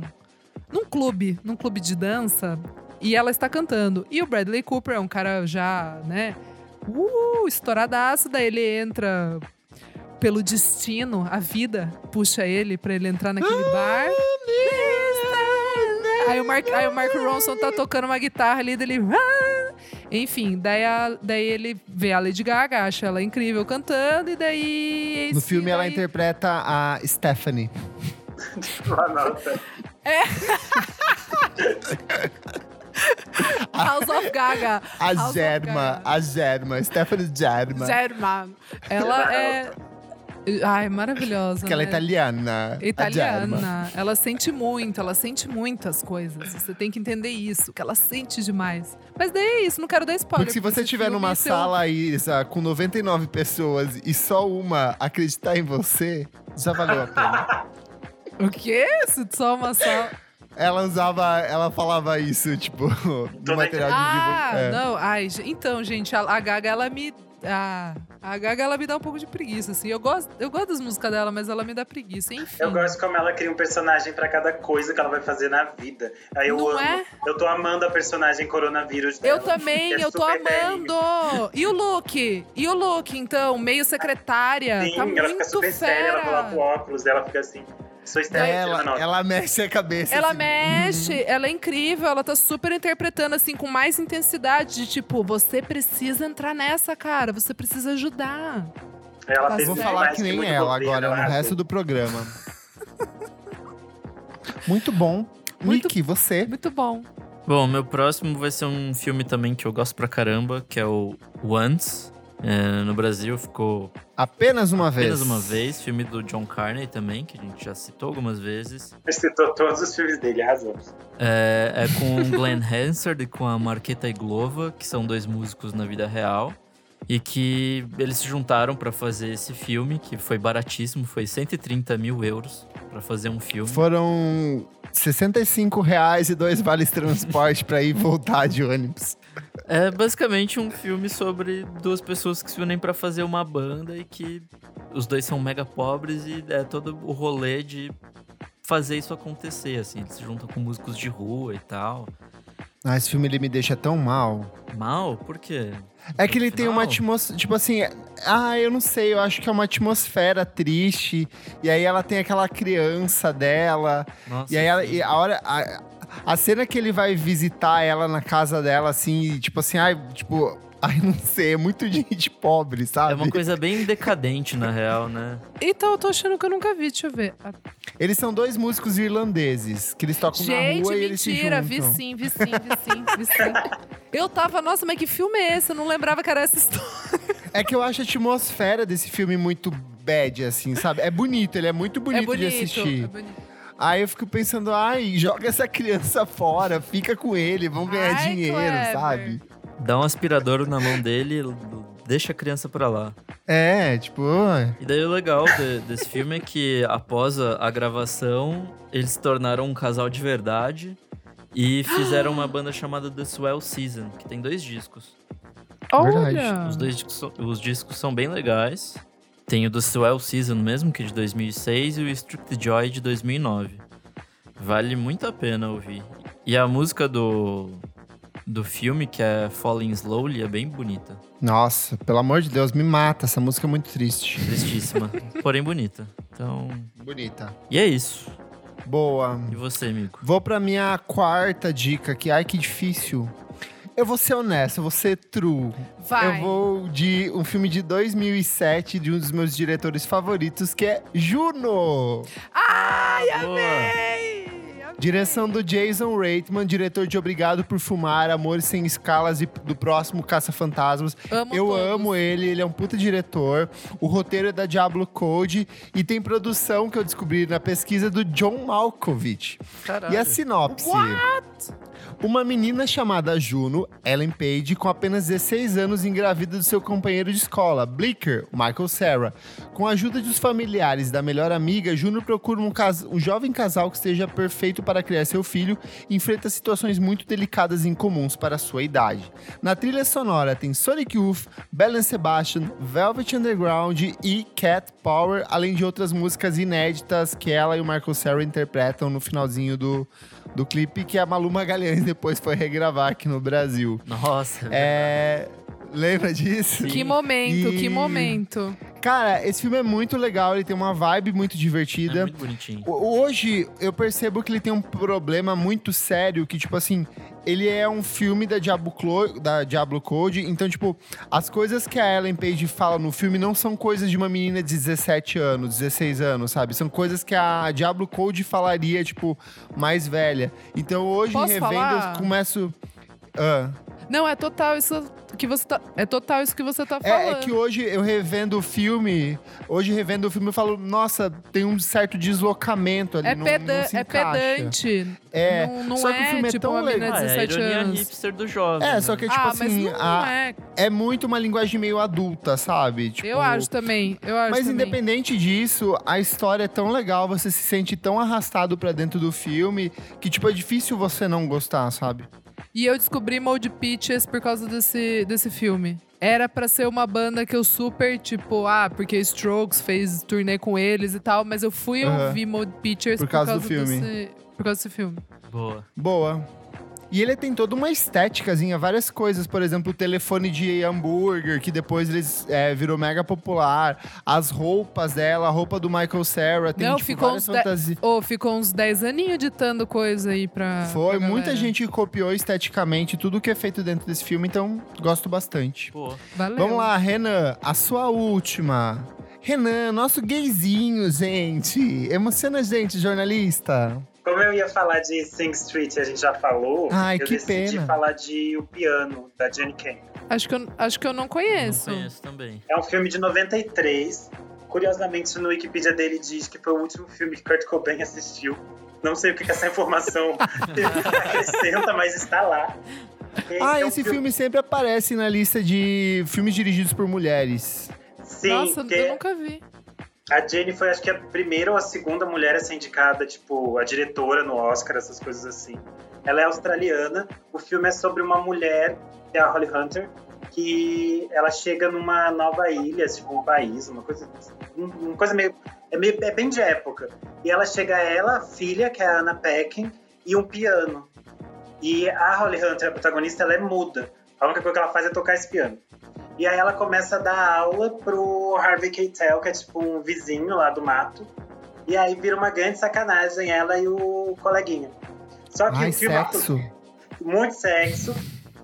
num clube, num clube de dança. E ela está cantando. E o Bradley Cooper é um cara já, né? Uh, estouradaço. Daí ele entra pelo destino, a vida puxa ele pra ele entrar naquele bar. Aí o, Mark, aí o Mark Ronson tá tocando uma guitarra ali dele. "Ah!" Enfim, daí, a- daí ele vê a Lady Gaga, acha ela incrível cantando, e daí. eis No filme ela interpreta a Stephanie. Uma nota. House of Gaga. A House Germa, a Germa, Stephanie Germa. Germa. Ela é. Ai, maravilhosa. Que ela é né? italiana. Italiana. Ela sente muito, ela sente muitas coisas. Você tem que entender isso, que ela sente demais. Mas daí é isso, não quero dar spoiler. Porque se você estiver numa se eu- sala aí, com 99 pessoas e só uma acreditar em você, já valeu a pena. O quê? Se só uma só. ela usava, ela falava isso, tipo, no material de Ah, divulgação. não. Ai, então, gente, a, a Gaga, ela me. Ah, a Gaga, ela me dá um pouco de preguiça, assim. Eu gosto, eu gosto das músicas dela, mas ela me dá preguiça. Enfim. Eu gosto como ela cria um personagem pra cada coisa que ela vai fazer na vida. Aí eu Não amo. é? Eu tô amando a personagem coronavírus Eu dela. também, que é eu tô amando! E o look? E o look, então? Meio secretária. Sim, tá ela fica super séria, ela fera. coloca o óculos dela, fica assim. Sou histérica, Ela, ela mexe a cabeça. Ela assim. mexe, ela é incrível, ela tá super interpretando assim com mais intensidade de tipo, você precisa entrar nessa, cara, você precisa ajudar. Ela Tá fez Vou falar que nem ela bobeira, agora no resto do programa. Muito bom. Muito- Nick, você? Muito bom. Bom, meu próximo vai ser um filme também que eu gosto pra caramba, que é o Once. É, no Brasil ficou Apenas uma vez. apenas uma vez. Filme do John Carney também, que a gente já citou algumas vezes. citou todos os filmes dele. É, é com o Glenn Hansard e com a Marqueta Iglova, que são dois músicos na vida real. E que eles se juntaram pra fazer esse filme, que foi baratíssimo, foi 130 mil euros pra fazer um filme. Foram 65 reais e dois vales transporte pra ir e voltar de ônibus. É basicamente um filme sobre duas pessoas que se unem pra fazer uma banda e que os dois são mega pobres e é todo o rolê de fazer isso acontecer, assim. Eles se juntam com músicos de rua e tal. Ah, esse filme ele me deixa tão mal. Mal? Por quê? É que ele tem uma atmosfera. Tipo assim, ah, eu não sei, eu acho que é uma atmosfera triste. E aí ela tem aquela criança dela. Nossa, E aí ela, e a hora. A, a cena que ele vai visitar ela na casa dela, assim, e tipo assim, ai, tipo. Ai, não sei, é muito de gente pobre, sabe? É uma coisa bem decadente, na real, né? Então eu tô achando que eu nunca vi, deixa eu ver. Eles são dois músicos irlandeses que eles tocam na Gente, rua e eles se mentira, vi juntam. sim, vi sim, vi sim, vi sim. Eu tava, nossa, mas que filme é esse? Eu não lembrava que era essa história. É que eu acho a atmosfera desse filme muito bad, assim, sabe? É bonito, ele é muito bonito, é bonito, de assistir. é bonito. Aí eu fico pensando, ai, joga essa criança fora, fica com ele, vamos ganhar Ai, dinheiro, Kleber. sabe? Dá um aspirador na mão dele, deixa a criança pra lá. É, tipo, E daí o legal de- desse filme é que após a, a gravação, eles se tornaram um casal de verdade e fizeram uma banda chamada The Swell Season, que tem dois discos. Olha! Os dois os discos são bem legais. Tem o The Swell Season mesmo, que é de 2006, e o Strict Joy de 2009. Vale muito a pena ouvir. E a música do, do filme, que é Falling Slowly, é bem bonita. nossa, pelo amor de Deus, me mata, essa música é muito triste. Tristíssima, porém bonita. Então, Bonita. e é isso. Boa. E você, amigo? Vou pra minha quarta dica, que ai que difícil. Eu vou ser honesto, eu vou ser true. Vai. Eu vou de um filme de 2007 de um dos meus diretores favoritos, que é Juno. Ai, amei! Direção do Jason Reitman, diretor de Obrigado por Fumar, Amores Sem Escalas e do próximo Caça-Fantasmas. Amo Eu todos. amo ele, ele é um puta diretor. O roteiro é da Diablo Code e tem produção que eu descobri na pesquisa do John Malkovich. Caralho. E a sinopse? Uma menina chamada Juno, Ellen Page, com apenas 16 anos, engravida do seu companheiro de escola, Blicker, Michael Sarah. Com a ajuda dos familiares da melhor amiga, Juno procura um, cas- um jovem casal que esteja perfeito para criar seu filho e enfrenta situações muito delicadas e incomuns para sua idade. Na trilha sonora tem Sonic Youth, Belen Sebastian, Velvet Underground e Cat Power, além de outras músicas inéditas que ela e o Michael Sarah interpretam no finalzinho do, do clipe que a Malu Magalhães depois foi regravar aqui no Brasil. Nossa. É. Lembra disso? Que momento, E- que momento. Cara, esse filme é muito legal, ele tem uma vibe muito É divertida. muito bonitinho. Hoje eu percebo que ele tem um problema muito sério, que, tipo assim, ele é um filme da Diablo, Clo- da Diablo Code, então, tipo, as coisas que a Ellen Page fala no filme não são coisas de uma menina de 17 anos, 16 anos, sabe? São coisas que a Diablo Code falaria, tipo, mais velha. Então hoje, Posso revendo, falar? eu começo. Ah. Não, é total isso que você tá. É total isso que você tá falando. É, é que hoje eu revendo o filme, hoje revendo o filme, eu falo, nossa, tem um certo deslocamento ali. É, não, peda- não se é pedante. É, Não, não só que o é filme é tipo tão legal. Ah, é a 17 ironia anos. hipster do jovem. É, né? só que, tipo ah, assim, mas não a- é. é muito uma linguagem meio adulta, sabe? Tipo, Eu acho também. Eu acho Mas também. independente disso, a história é tão legal, você se sente tão arrastado pra dentro do filme, que, tipo, é difícil você não gostar, sabe? E eu descobri Mold Pitches por causa desse, desse filme. Era pra ser uma banda que eu super, tipo, ah, porque Strokes fez turnê com eles e tal, mas eu fui Aham. ouvir Mold Pictures Por causa do filme. Desse, por causa desse filme. Boa. Boa. E ele tem toda uma estéticazinha, várias coisas. Por exemplo, o telefone de hambúrguer, que depois eles é, virou mega popular. As roupas dela, a roupa do Michael Cera. Tem Não, tipo, ficou várias uns de- fantasias. Ô, ficou uns 10 aninhos ditando coisa aí pra. Foi, pra muita gente copiou esteticamente tudo que é feito dentro desse filme, então gosto bastante. Pô, Valeu. Vamos lá, Renan, a sua última. Renan, nosso gayzinho, gente. Emociona a gente, jornalista. Como eu ia falar de Sing Street, a gente já falou, Ai, eu que decidi pena. falar de O Piano, da Jenny Kane. Acho que eu, acho que eu não não conheço. conheço também. É um filme de 93. Curiosamente, no Wikipedia dele diz que foi o último filme que Kurt Cobain assistiu. Não sei o que essa informação acrescenta, mas está lá. Ah, é um esse filme sempre aparece na lista de filmes dirigidos por mulheres. Sim, Nossa, que eu nunca vi. A Jenny foi acho que a primeira ou a segunda mulher a ser indicada, tipo, a diretora no Oscar, essas coisas assim. Ela é australiana. O filme é sobre uma mulher, que é a Holly Hunter, que ela chega numa nova ilha, tipo um país, uma coisa, um- uma coisa meio, é meio, é bem de época. E ela chega ela, a filha, que é a Anna Paquin, e um piano. E a Holly Hunter, a protagonista, ela é muda. A única coisa que ela faz é tocar esse piano. E aí ela começa a dar aula pro Harvey Keitel, que é tipo um vizinho lá do mato. E aí vira uma grande sacanagem ela e o coleguinha. Só que Ai, o filme sexo. muito sexo.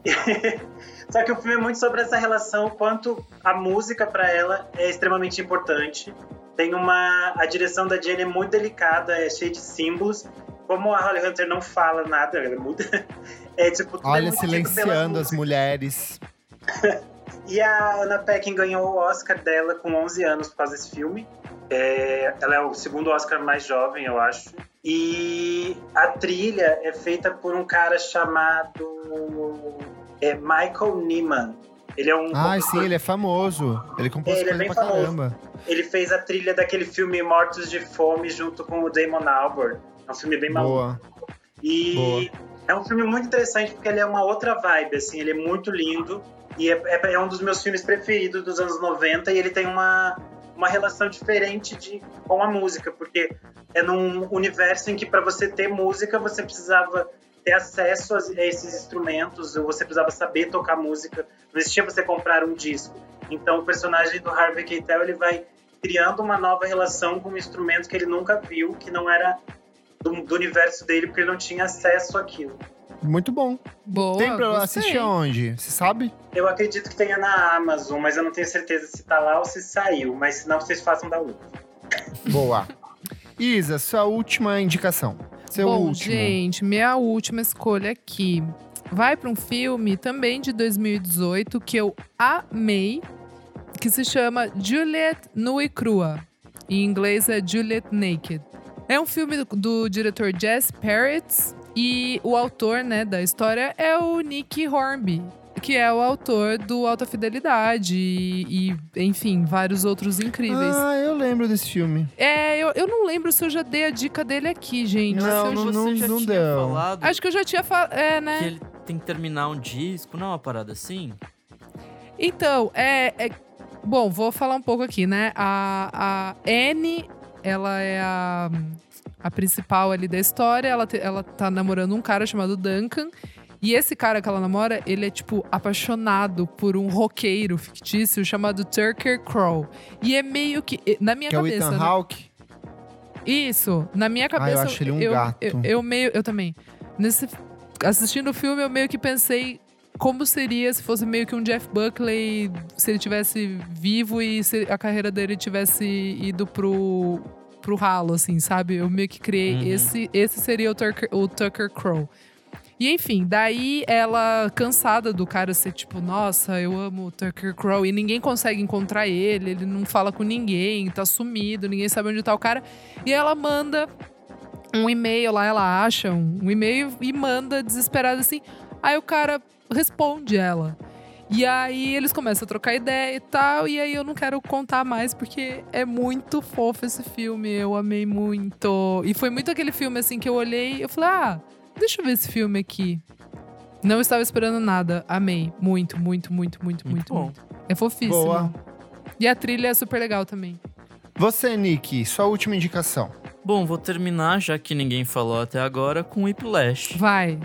Só que o filme é muito sobre essa relação, quanto a música pra ela é extremamente importante. Tem uma. A direção da Jenny é muito delicada, é cheia de símbolos. Como a Holly Hunter não fala nada, ela muda. É tipo. tudo é Olha, pelas silenciando as mulheres. E a Anna Paquin ganhou o Oscar dela com 11 anos por causa desse filme. É, ela é o segundo Oscar mais jovem, eu acho. E a trilha é feita por um cara chamado é, Michael Nyman. Ele é um. Ah, sim, ele é famoso. Ele compôs Ele é bem pra famoso. caramba. Ele fez a trilha daquele filme Mortos de Fome junto com o Damon Albarn. É um filme bem maluco. Boa. E Boa. é um filme muito interessante porque ele é uma outra vibe, assim, ele é muito lindo e é, é- é um dos meus filmes preferidos dos anos 90 e ele tem uma, uma relação diferente de, com a música, porque é num universo em que para você ter música você precisava ter acesso a a esses instrumentos, ou você precisava saber tocar música, não existia você comprar um disco. Então o personagem do Harvey Keitel ele vai criando uma nova relação com um instrumento que ele nunca viu, que não era do, do universo dele, porque ele não tinha acesso àquilo. Muito bom. Boa. Tem pra gostei. assistir aonde? Você sabe? Eu acredito que tenha na Amazon, mas eu não tenho certeza se tá lá ou se saiu. Mas se não, vocês façam da outra. Boa. Isa, sua última indicação. Seu Bom, último. gente, minha última escolha aqui. Vai para um filme também de 2018 que eu amei, que se chama Juliet Nua e Crua. Em inglês é Juliet Naked. É um filme do, do diretor Jess Parrots e o autor, né, da história é o Nick Hornby, que é o autor do Alta Fidelidade e, e, enfim, vários outros incríveis. Ah, eu lembro desse filme. É, eu, eu não lembro se eu já dei a dica dele aqui, gente. Não, não- Você já não tinha deu. falado Acho que eu já tinha falado. É, né? que ele tem que terminar um disco, não é uma parada assim? Então, é, é- Bom, vou falar um pouco aqui, né? A, a Anne, ela é a, a principal ali da história. Ela, te- ela tá namorando um cara chamado Duncan. E esse cara que ela namora, ele é, tipo, apaixonado por um roqueiro fictício chamado Tucker Crow. E é meio que. Na minha Que é o cabeça. Ethan né? Hawke. Isso, na minha cabeça. acho ele um eu, gato. Eu, eu meio. Eu também. Nesse, assistindo o filme, eu meio que pensei como seria se fosse meio que um Jeff Buckley, se ele tivesse vivo e se a carreira dele tivesse ido pro, pro ralo, assim, sabe? Eu meio que criei Uhum. esse. Esse seria o Tucker, o Tucker Crow. E enfim, daí ela, cansada do cara ser tipo, nossa, eu amo o Tucker Crow, e ninguém consegue encontrar ele, ele não fala com ninguém, tá sumido, ninguém sabe onde tá o cara. E ela manda um e-mail lá, ela acha um, um e-mail e manda desesperada assim. Aí o cara responde ela. E aí eles começam a trocar ideia e tal, e aí eu não quero contar mais porque é muito fofo esse filme, eu amei muito. E foi muito aquele filme assim que eu olhei e eu falei: "Ah, deixa eu ver esse filme aqui". Não estava esperando nada, amei, muito, muito, muito, muito, muito, Muito bom. muito. É fofíssimo. Boa. E a trilha é super legal também. Você, Nick, sua última indicação. Bom, vou terminar, já que ninguém falou até agora, com Whiplash. Vai.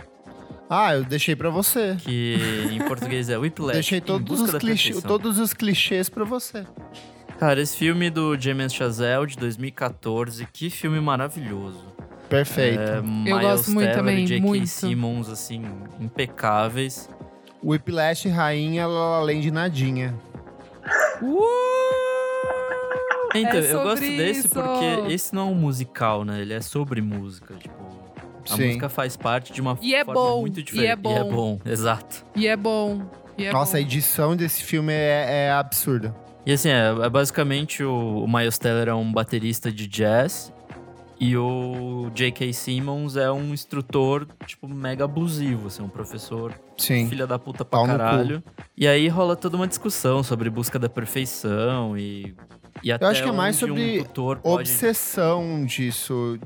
Ah, eu deixei pra você. Que em português é Whiplash. Deixei todos os, clichê, todos os clichês pra você. Cara, esse filme do James Chazelle, de 2014, que filme maravilhoso. Perfeito. É, Eu Miles gosto muito Teller também, J.K. muito. Simmons, assim, impecáveis. Whiplash, Rainha, La Land, Nadinha. Então, É eu gosto desse isso. porque esse não é um musical, né? Ele é sobre música, tipo... A Sim. música faz parte de uma E é forma bom, muito e diferente. é bom. E é bom, exato. E é bom. E é Nossa, a bom. edição desse filme é, é absurda. E assim, é, é basicamente o, o Miles Teller é um baterista de jazz e o J.K. Simmons é um instrutor, tipo, mega abusivo, assim, um professor Sim. filha da puta Pau pra no caralho. E aí rola toda uma discussão sobre busca da perfeição e, e até acho que é mais sobre um pode... Obsessão disso,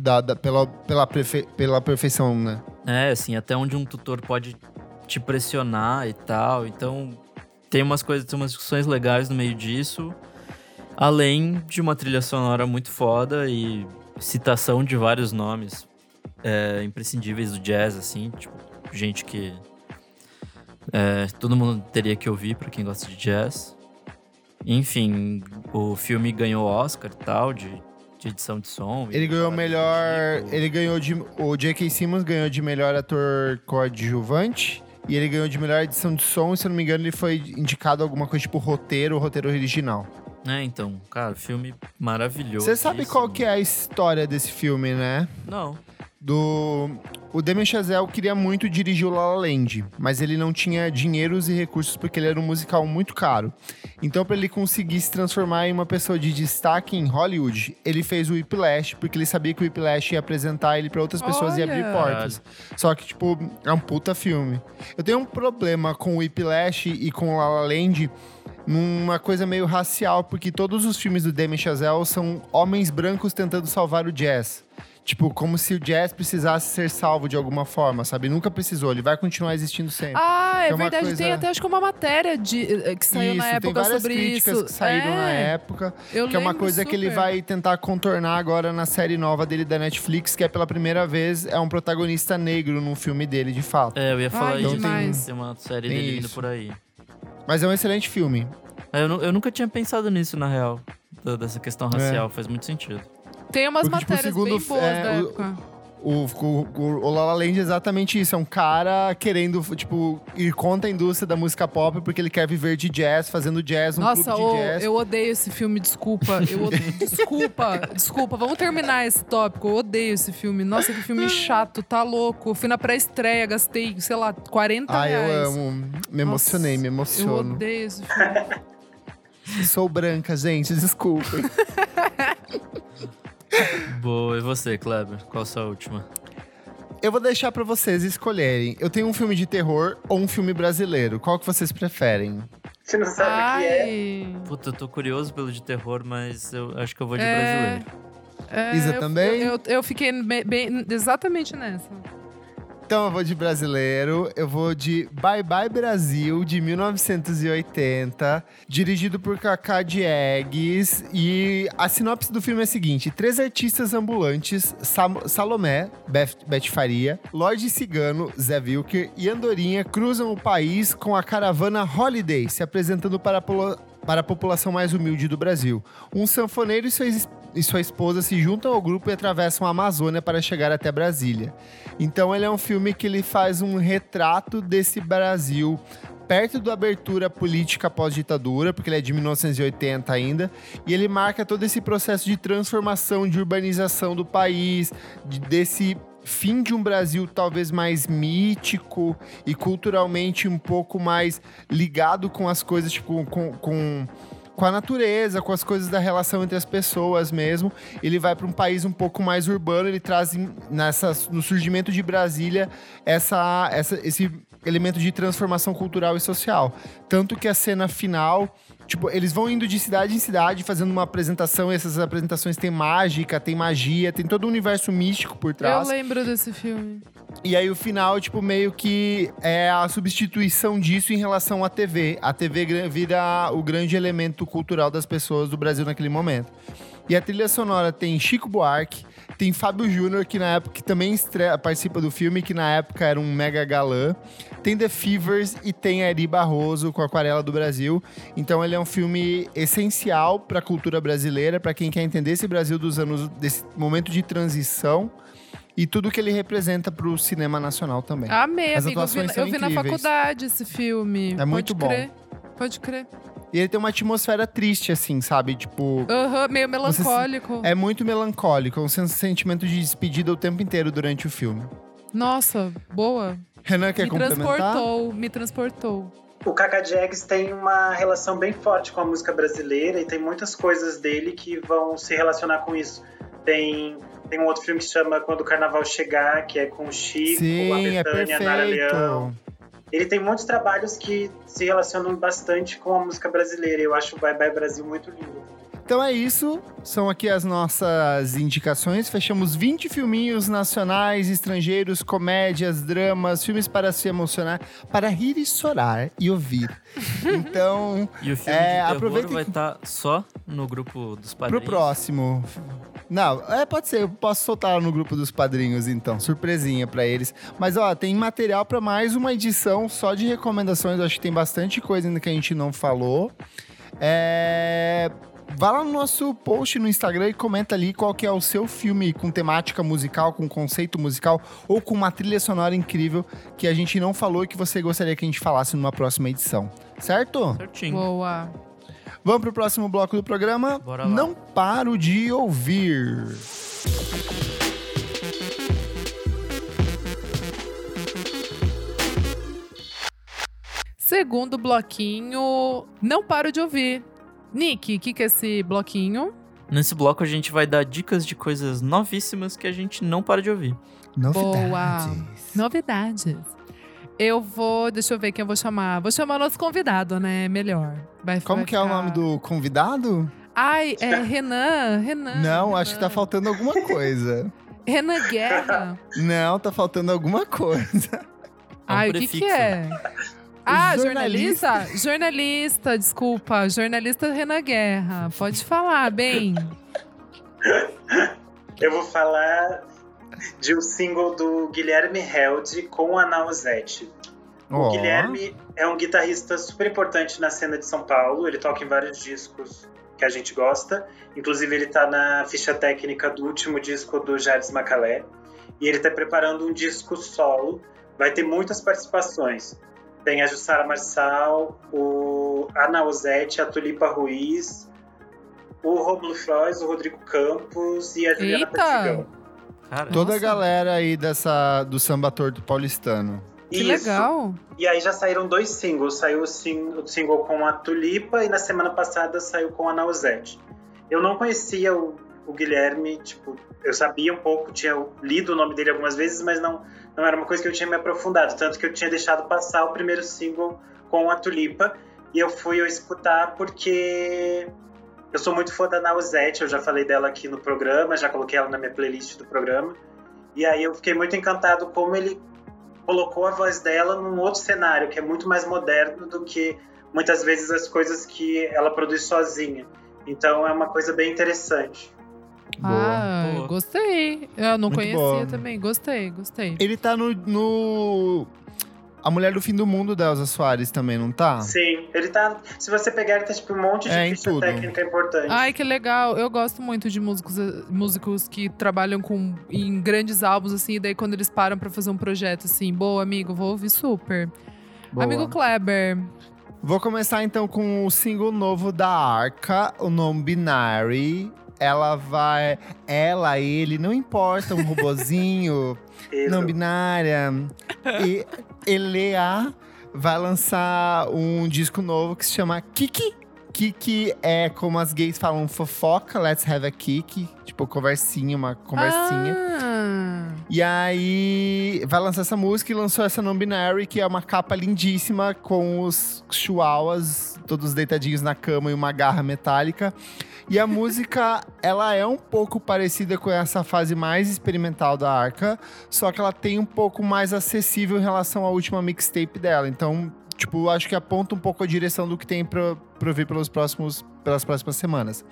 da, da- pela, pela, prefe- pela perfeição, né? É, assim, até onde um tutor pode te pressionar e tal. Então, tem umas coisas, tem umas discussões legais no meio disso. Além de uma trilha sonora muito foda e citação de vários nomes é, imprescindíveis do jazz, assim, tipo, gente que é, todo mundo teria que ouvir pra quem gosta de jazz. Enfim, o filme ganhou Oscar e tal, de, de edição de som. Ele ganhou do melhor. tipo. Ele ganhou de. O J.K. Simmons ganhou de melhor ator coadjuvante. E ele ganhou de melhor edição de som, e se eu não me engano, ele foi indicado alguma coisa tipo roteiro roteiro original. É, então, cara, filme maravilhoso. Você sabe qual que é a história desse filme, né? Não. Do. O Damien Chazelle queria muito dirigir o La La Land, mas ele não tinha dinheiros e recursos porque ele era um musical muito caro. Então, para ele conseguir se transformar em uma pessoa de destaque em Hollywood, ele fez o Whiplash, porque ele sabia que o Whiplash ia apresentar ele para outras pessoas e abrir Olha! portas. Só que, tipo, é um puta filme. Eu tenho um problema com o Whiplash e com o La La Land numa coisa meio racial, porque todos os filmes do Damien Chazelle são homens brancos tentando salvar o jazz. Tipo, como se o jazz precisasse ser salvo de alguma forma, sabe? Nunca precisou, ele vai continuar existindo sempre. Ah, é É verdade. coisa- Tem até acho que uma matéria de, eh, que saiu isso, na tem época várias sobre críticas isso. que saíram é, na época, Eu que é uma coisa que ele super. vai tentar contornar agora na série nova dele da Netflix, que é pela primeira vez é um protagonista negro num filme dele, de fato. É, eu ia falar Ai, isso. demais. Tem uma série Tem dele vindo isso. por aí. Mas é um excelente filme. É, Eu, eu nunca tinha pensado nisso, na real. Dessa questão É. racial, faz muito sentido. Tem umas Porque, tipo, matérias segundo bem boas é, da o- época. O, o, o, o La La Land é exatamente isso. É um cara querendo, tipo, ir contra a indústria da música pop porque ele quer viver de jazz, fazendo jazz, um Nossa, clube de ô, jazz. eu odeio esse filme, desculpa. Eu odeio, desculpa, desculpa. Vamos terminar esse tópico. Eu odeio esse filme. Nossa, que filme chato, tá louco. Eu fui na pré-estreia, gastei, sei lá, 40 Ah, reais. eu amo. Me emocionei, me Eu emociono. odeio esse filme. Sou branca, gente, desculpa. Boa, e você, Kleber? Qual a sua última? eu vou deixar pra vocês escolherem. Eu tenho um filme de terror ou um filme brasileiro. Qual que vocês preferem? Você não sabe o que é? Puta, eu tô curioso pelo de terror, mas eu acho que eu vou de É. brasileiro. É, Isa eu- também? Eu, eu fiquei me- bem, exatamente nessa. Então eu vou de brasileiro, eu vou de Bye Bye Brasil, de 1980, dirigido por Kaká Diegues. E a sinopse do filme é a seguinte: três artistas ambulantes, Sam- Salomé, Beth, Beth Faria, Lorde Cigano, Zé Wilker e Andorinha cruzam o país com a caravana Holiday, se apresentando para a, para a população mais humilde do Brasil. Um sanfoneiro e sua, e sua esposa se juntam ao grupo e atravessam a Amazônia para chegar até Brasília. Então ele é um filme que ele faz um retrato desse Brasil perto da abertura política pós-ditadura, porque ele é de 1980 ainda, e ele marca todo esse processo de transformação, de urbanização do país, de- desse fim de um Brasil talvez mais mítico e culturalmente um pouco mais ligado com as coisas, tipo, com, com com a natureza, com as coisas da relação entre as pessoas mesmo. Ele vai para um país um pouco mais urbano, ele traz nessa, no surgimento de Brasília essa, essa, esse elemento de transformação cultural e social. Tanto que a cena final, tipo, eles vão indo de cidade em cidade fazendo uma apresentação, e essas apresentações tem mágica, tem magia, tem todo um universo místico por Eu trás. lembro desse filme. E aí o final, tipo, meio que é a substituição disso em relação à TV. A TV vira o grande elemento cultural das pessoas do Brasil naquele momento. E a trilha sonora tem Chico Buarque, tem Fábio Júnior, que na época que também estreia, participa do filme, que na época era um mega galã. Tem The Fevers e tem Ari Barroso com Aquarela do Brasil. Então ele é um filme essencial para a cultura brasileira, para quem quer entender esse Brasil dos anos desse momento de transição e tudo que ele representa para o cinema nacional também. Amei, As amigo. Eu vi, eu vi na faculdade esse filme. É muito Pode bom. crer. Pode crer. E ele tem uma atmosfera triste, assim, sabe? Tipo, Aham, meio Você se- melancólico. é muito melancólico, é um sen- sentimento de despedida o tempo inteiro durante o filme. Nossa, boa. Renan quer me complementar? transportou, me transportou. O Cacá Jags tem uma relação bem forte com a música brasileira e tem muitas coisas dele que vão se relacionar com isso. Tem, tem um outro filme que se chama Quando o Carnaval Chegar, que é com o Chico, Sim, a é Betânia, a Nara Leão. Ele tem muitos trabalhos que se relacionam bastante com a música brasileira. Eu acho o Bye Bye Brasil muito lindo. Então é isso, são aqui as nossas indicações. Fechamos 20 filminhos nacionais, estrangeiros, comédias, dramas, filmes para se emocionar, para rir e chorar e ouvir. Então, E o filme É, de aproveita vai que- estar só no grupo dos pro padrinhos. próximo. Não, é, pode ser, eu posso soltar no grupo dos padrinhos então, surpresinha pra eles. Mas ó, tem material pra mais uma edição só de recomendações, eu acho que tem bastante coisa ainda que a gente não falou. É... Vá lá no nosso post no Instagram e comenta ali qual que é o seu filme com temática musical, com conceito musical ou com uma trilha sonora incrível que a gente não falou e que você gostaria que a gente falasse numa próxima edição. Certo? Certinho. Boa. Vamos pro próximo bloco do programa. Bora lá. Não paro de ouvir. Segundo bloquinho, não paro de ouvir. Nick, o que, que é esse bloquinho? Nesse bloco a gente vai dar dicas de coisas novíssimas que a gente não para de ouvir. Novidades. Novidades. Eu vou. Deixa eu ver quem eu vou chamar. Vou chamar o nosso convidado, né? Melhor. Vai, Como vai que é o ficar- nome do convidado? Ai, é Renan. Renan. Não, acho que tá Renan. faltando alguma coisa. Renan Guerra. Não, tá faltando alguma coisa. É um Ai, o que, que é? Ah, Jornalista. jornalista? Jornalista, desculpa. Jornalista Renan Guerra. Pode falar, bem. Eu vou falar de um single do Guilherme Held com a Nausete. O Ó, Guilherme é um guitarrista super importante na cena de São Paulo. Ele toca em vários discos que a gente gosta. Inclusive, ele tá na ficha técnica do último disco do Jardim Macalé. E ele tá preparando um disco solo. Vai ter muitas participações. Tem a Jussara Marçal, o a Nausete, a Tulipa Ruiz, o Romulo Frois, o Rodrigo Campos e a Juliana. Cara, toda a galera aí dessa, do samba torto paulistano. Que Isso. legal. E aí já saíram dois singles. Saiu o, sing- o single com a Tulipa e na semana passada saiu com a Nausete. Eu não conhecia o, o Guilherme, tipo, eu sabia um pouco, tinha lido o nome dele algumas vezes, mas não, não era uma coisa que eu tinha me aprofundado. Tanto que eu tinha deixado passar o primeiro single com a Tulipa e eu fui eu escutar porque eu sou muito fã da Nausete, eu já falei dela aqui no programa, já coloquei ela na minha playlist do programa. E aí eu fiquei muito encantado como ele colocou a voz dela num outro cenário, que é muito mais moderno do que muitas vezes as coisas que ela produz sozinha. Então é uma coisa bem interessante. Boa. Ah, Boa. gostei. Eu não Muito conhecia boa. também. Gostei, gostei. Ele tá no, no- A Mulher do Fim do Mundo da Elza Soares também, não tá? Sim, ele tá. Se você pegar, ele tá tipo um monte de É, em ficha tudo. técnica importante. Ai, que legal. Eu gosto muito de músicos, músicos que trabalham com em grandes álbuns, assim, e daí quando eles param pra fazer um projeto, assim, boa, amigo, vou ouvir super. Boa. Amigo Kleber. Vou começar então com o single novo da Arca, o nome Binary. Ela vai. Ela, ele, não importa, um robozinho. Não binária. E Elea vai lançar um disco novo que se chama Kiki. Kiki é como as gays falam fofoca, let's have a kiki. Tipo, conversinha, uma conversinha. Ah, E aí vai lançar essa música e lançou essa non-binary, que é uma capa lindíssima com os chihuahuas todos deitadinhos na cama e uma garra metálica. E a música, ela é um pouco parecida com essa fase mais experimental da Arca, só que ela tem um pouco mais acessível em relação à última mixtape dela. Então, tipo, acho que aponta um pouco a direção do que tem pra, pra ouvir pelos próximos, pelas próximas semanas.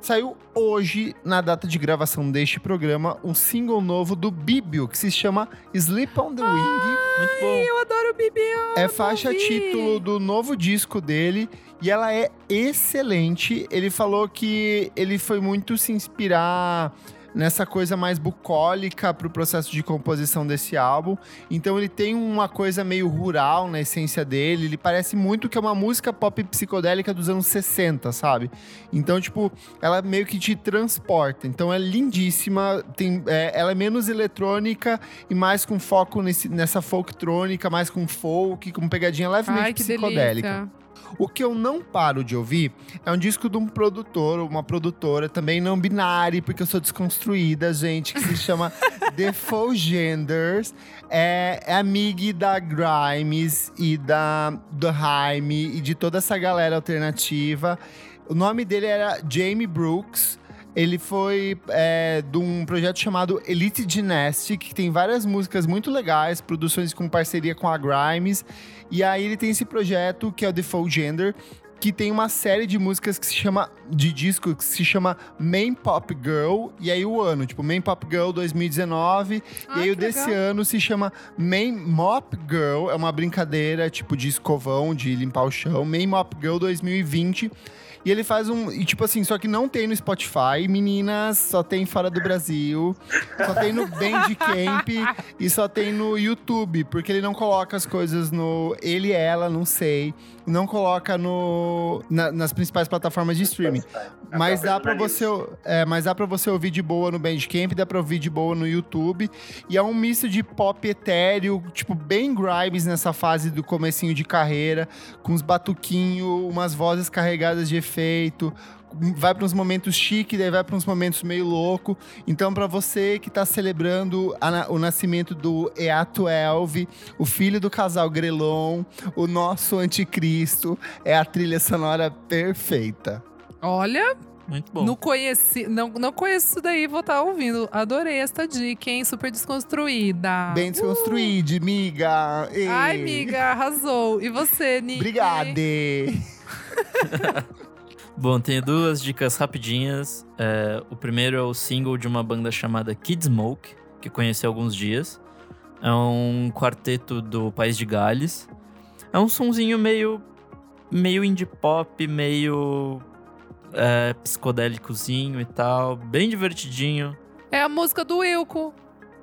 Saiu hoje, na data de gravação deste programa, um single novo do Bíbio, que se chama Sleep on the Wing. Muito bom. Eu adoro o Bibi. É faixa título do novo disco dele e ela é excelente. Ele falou que ele foi muito se inspirar nessa coisa mais bucólica pro processo de composição desse álbum. Então ele tem uma coisa meio rural na essência dele. Ele parece muito que é uma música pop psicodélica dos anos 60, sabe? Então, tipo, ela meio que te transporta. Então é lindíssima. Tem, é, ela é menos eletrônica e mais com foco nesse, nessa folktrônica, mais com folk, com pegadinha levemente Ai, psicodélica. delícia. O que eu não paro de ouvir é um disco de um produtor, uma produtora também não binária, porque eu sou desconstruída, gente, que se chama The Faux Genders. É, é amiga da Grimes e da do Jaime e de toda essa galera alternativa. O nome dele era Jamie Brooks. Ele foi é, de um projeto chamado Elite Gymnastic, que tem várias músicas muito legais, produções com parceria com a Grimes. E aí ele tem esse projeto que é o The Full Gender, que tem uma série de músicas que se chama de disco que se chama Main Pop Girl e aí o ano, tipo Main Pop Girl 2019 Ah, e aí o desse legal. ano se chama Main Mop Girl, é uma brincadeira tipo de escovão, de limpar o chão, Main Mop Girl 2020. E ele faz um. E tipo assim, só que não tem no Spotify, meninas, só tem fora do Brasil, só tem no Bandcamp e só tem no YouTube, porque ele não coloca as coisas no. Ele e ela, não sei. Não coloca no, na- nas principais plataformas de streaming. Mas dá pra jornalista. você, é, mas dá para você ouvir de boa no Bandcamp, dá pra ouvir de boa no YouTube. E é um misto de pop etéreo, tipo bem Grimes nessa fase do comecinho de carreira, com uns batuquinhos, umas vozes carregadas de efeito. Vai para uns momentos chique, daí vai para uns momentos meio louco. Então, para você que tá celebrando a o nascimento do Eato Elve, o filho do casal Grelon, o nosso anticristo, é a trilha sonora perfeita. Olha, Muito bom. não conheci, não, não conheço isso daí, vou estar ouvindo. Adorei esta dica, hein? Super desconstruída. Bem desconstruído, miga. Ê. Ai, amiga, arrasou. E você, Nick? Obrigade. Bom, tenho duas dicas rapidinhas. É, o primeiro é o single de uma banda chamada Kid Smoke, que conheci há alguns dias. É um quarteto do País de Gales. É um sonzinho meio, meio indie pop, meio é, psicodélicozinho e tal. Bem divertidinho. É a música do Wilco,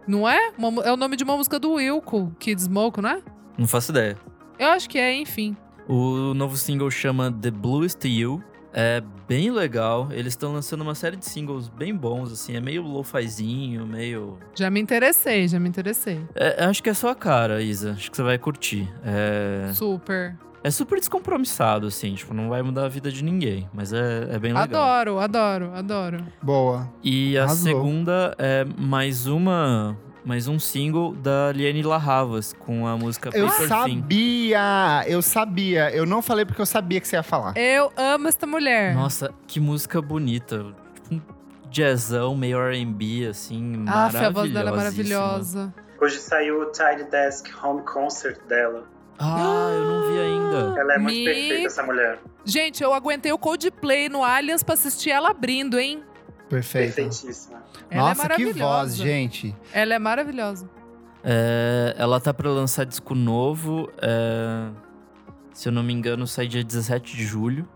não é? Uma é o nome de uma música do Wilco, Kid Smoke, não é? Não faço ideia. Eu acho que é, enfim. O novo single chama The Bluest You. É bem legal. Eles estão lançando uma série de singles bem bons, assim. É meio lo-fizinho, meio Já me interessei, já me interessei. É, acho que é sua cara, Isa. Acho que você vai curtir. É, Super. é super descompromissado, assim. Tipo, não vai mudar a vida de ninguém. Mas é, é bem legal. Adoro, adoro, adoro. Boa. E a Arrasou. segunda é mais uma... Mais um single da Liane Larravas com a música Eu Paper Thin. sabia, eu sabia. Eu não falei porque eu sabia que você ia falar. Eu amo esta mulher. Nossa, que música bonita. Tipo um jazzão, meio R&B, assim, Aff, a voz dela é maravilhosa. Hoje saiu o Tiny Desk Home Concert dela. Ah, eu não vi ainda. Ela é muito Me- perfeita, essa mulher. Gente, eu aguentei o Coldplay no Allianz pra assistir ela abrindo, hein? Perfeito. Perfeitíssima. Ela Nossa, é que maravilhosa. voz, gente. Ela é maravilhosa. É, ela tá pra lançar disco novo. é, se eu não me engano, sai dia 17 de julho.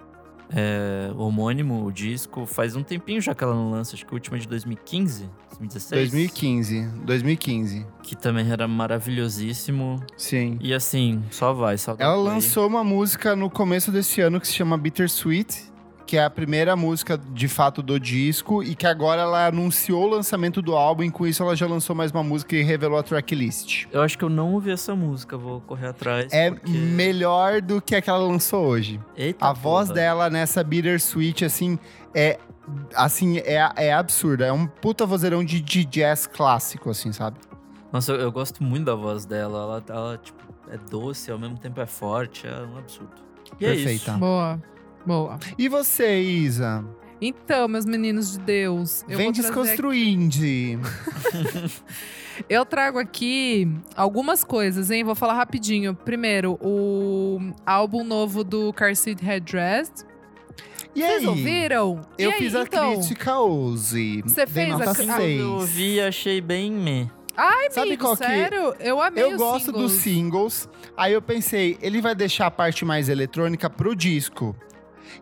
É, homônimo, o disco. Faz um tempinho já que ela não lança. Acho que o último é de 2015, 2016. 2015. 2015. Que também era maravilhosíssimo. Sim. E assim, só vai, só Ela lançou uma música no começo desse ano que se chama Bittersweet, que é a primeira música de fato do disco e que agora ela anunciou o lançamento do álbum e com isso ela já lançou mais uma música e revelou a tracklist. Eu acho que eu não ouvi essa música, vou correr atrás. É porque- melhor do que a que ela lançou hoje. Eita A voz porra. dela nessa Bittersweet, assim, é. Assim, é, é absurda. É um puta vozeirão de, de jazz clássico, assim, sabe? Nossa, eu, eu gosto muito da voz dela. Ela, ela, tipo, é doce, ao mesmo tempo é forte, é um absurdo. E é Perfeita. isso. Boa, boa. E você, Isa? Então, meus meninos de Deus, eu Vem desconstruindo. Eu trago aqui algumas coisas, hein? Vou falar rapidinho. Primeiro, o álbum novo do Car Seat Headdress. E Vocês aí? ouviram? E Eu aí, fiz a então? crítica hoje. Você fez a seis. Eu ouvi e achei bem meh. Sabe Amigo, qual que- sério? Eu amei Eu os gosto dos singles. singles. Aí eu pensei, ele vai deixar a parte mais eletrônica pro disco.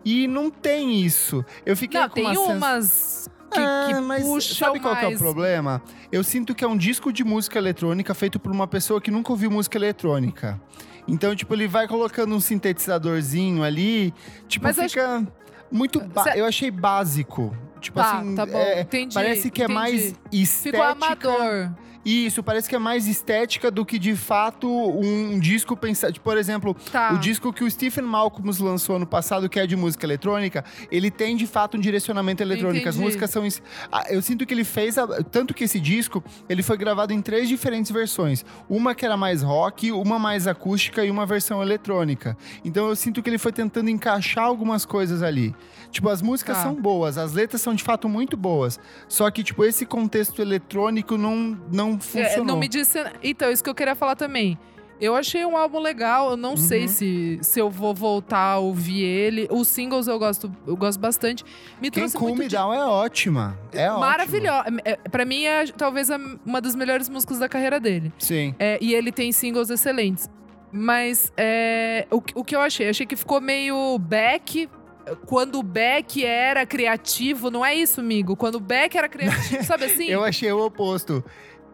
E não tem isso. Eu fiquei Não, com tem uma sens- umas que, Ah, que mas sabe qual que é o mais. problema? Eu sinto que é um disco de música eletrônica feito por uma pessoa que nunca ouviu música eletrônica. Então, tipo, ele vai colocando um sintetizadorzinho ali, tipo, Mas fica muito... ba- Eu achei básico. Tipo Tá, assim, tá bom, é, entendi, parece que é entendi. mais Ficou estética... Isso, parece que é mais estética do que de fato um, disco pensado. Por exemplo, Tá. o disco que o Stephen Malcolm lançou ano passado, que é de música eletrônica, ele tem de fato um direcionamento eletrônico. As Entendi. músicas são. Eu sinto que ele fez. a- Tanto que esse disco ele foi gravado em três diferentes versões: uma que era mais rock, uma mais acústica e uma versão eletrônica. Então eu sinto que ele foi tentando encaixar algumas coisas ali. Tipo, as músicas Tá. são boas, as letras são de fato muito boas. Só que, tipo, esse contexto eletrônico não, não É, funcionou. não me disse. Então, isso que eu queria falar também. Eu achei um álbum legal, eu não sei Uhum. se, se eu vou voltar a ouvir ele. Os singles eu gosto, eu gosto bastante. Me Quem Cool Me de... Down é ótima. É ótima. Maravilhosa. É, pra mim, é talvez uma das melhores músicas da carreira dele. Sim. É, e ele tem singles excelentes. Mas é, o, o que eu achei? Achei que ficou meio back. Quando o Beck era criativo, não é isso, amigo? Quando o Beck era criativo, sabe assim? Eu achei o oposto.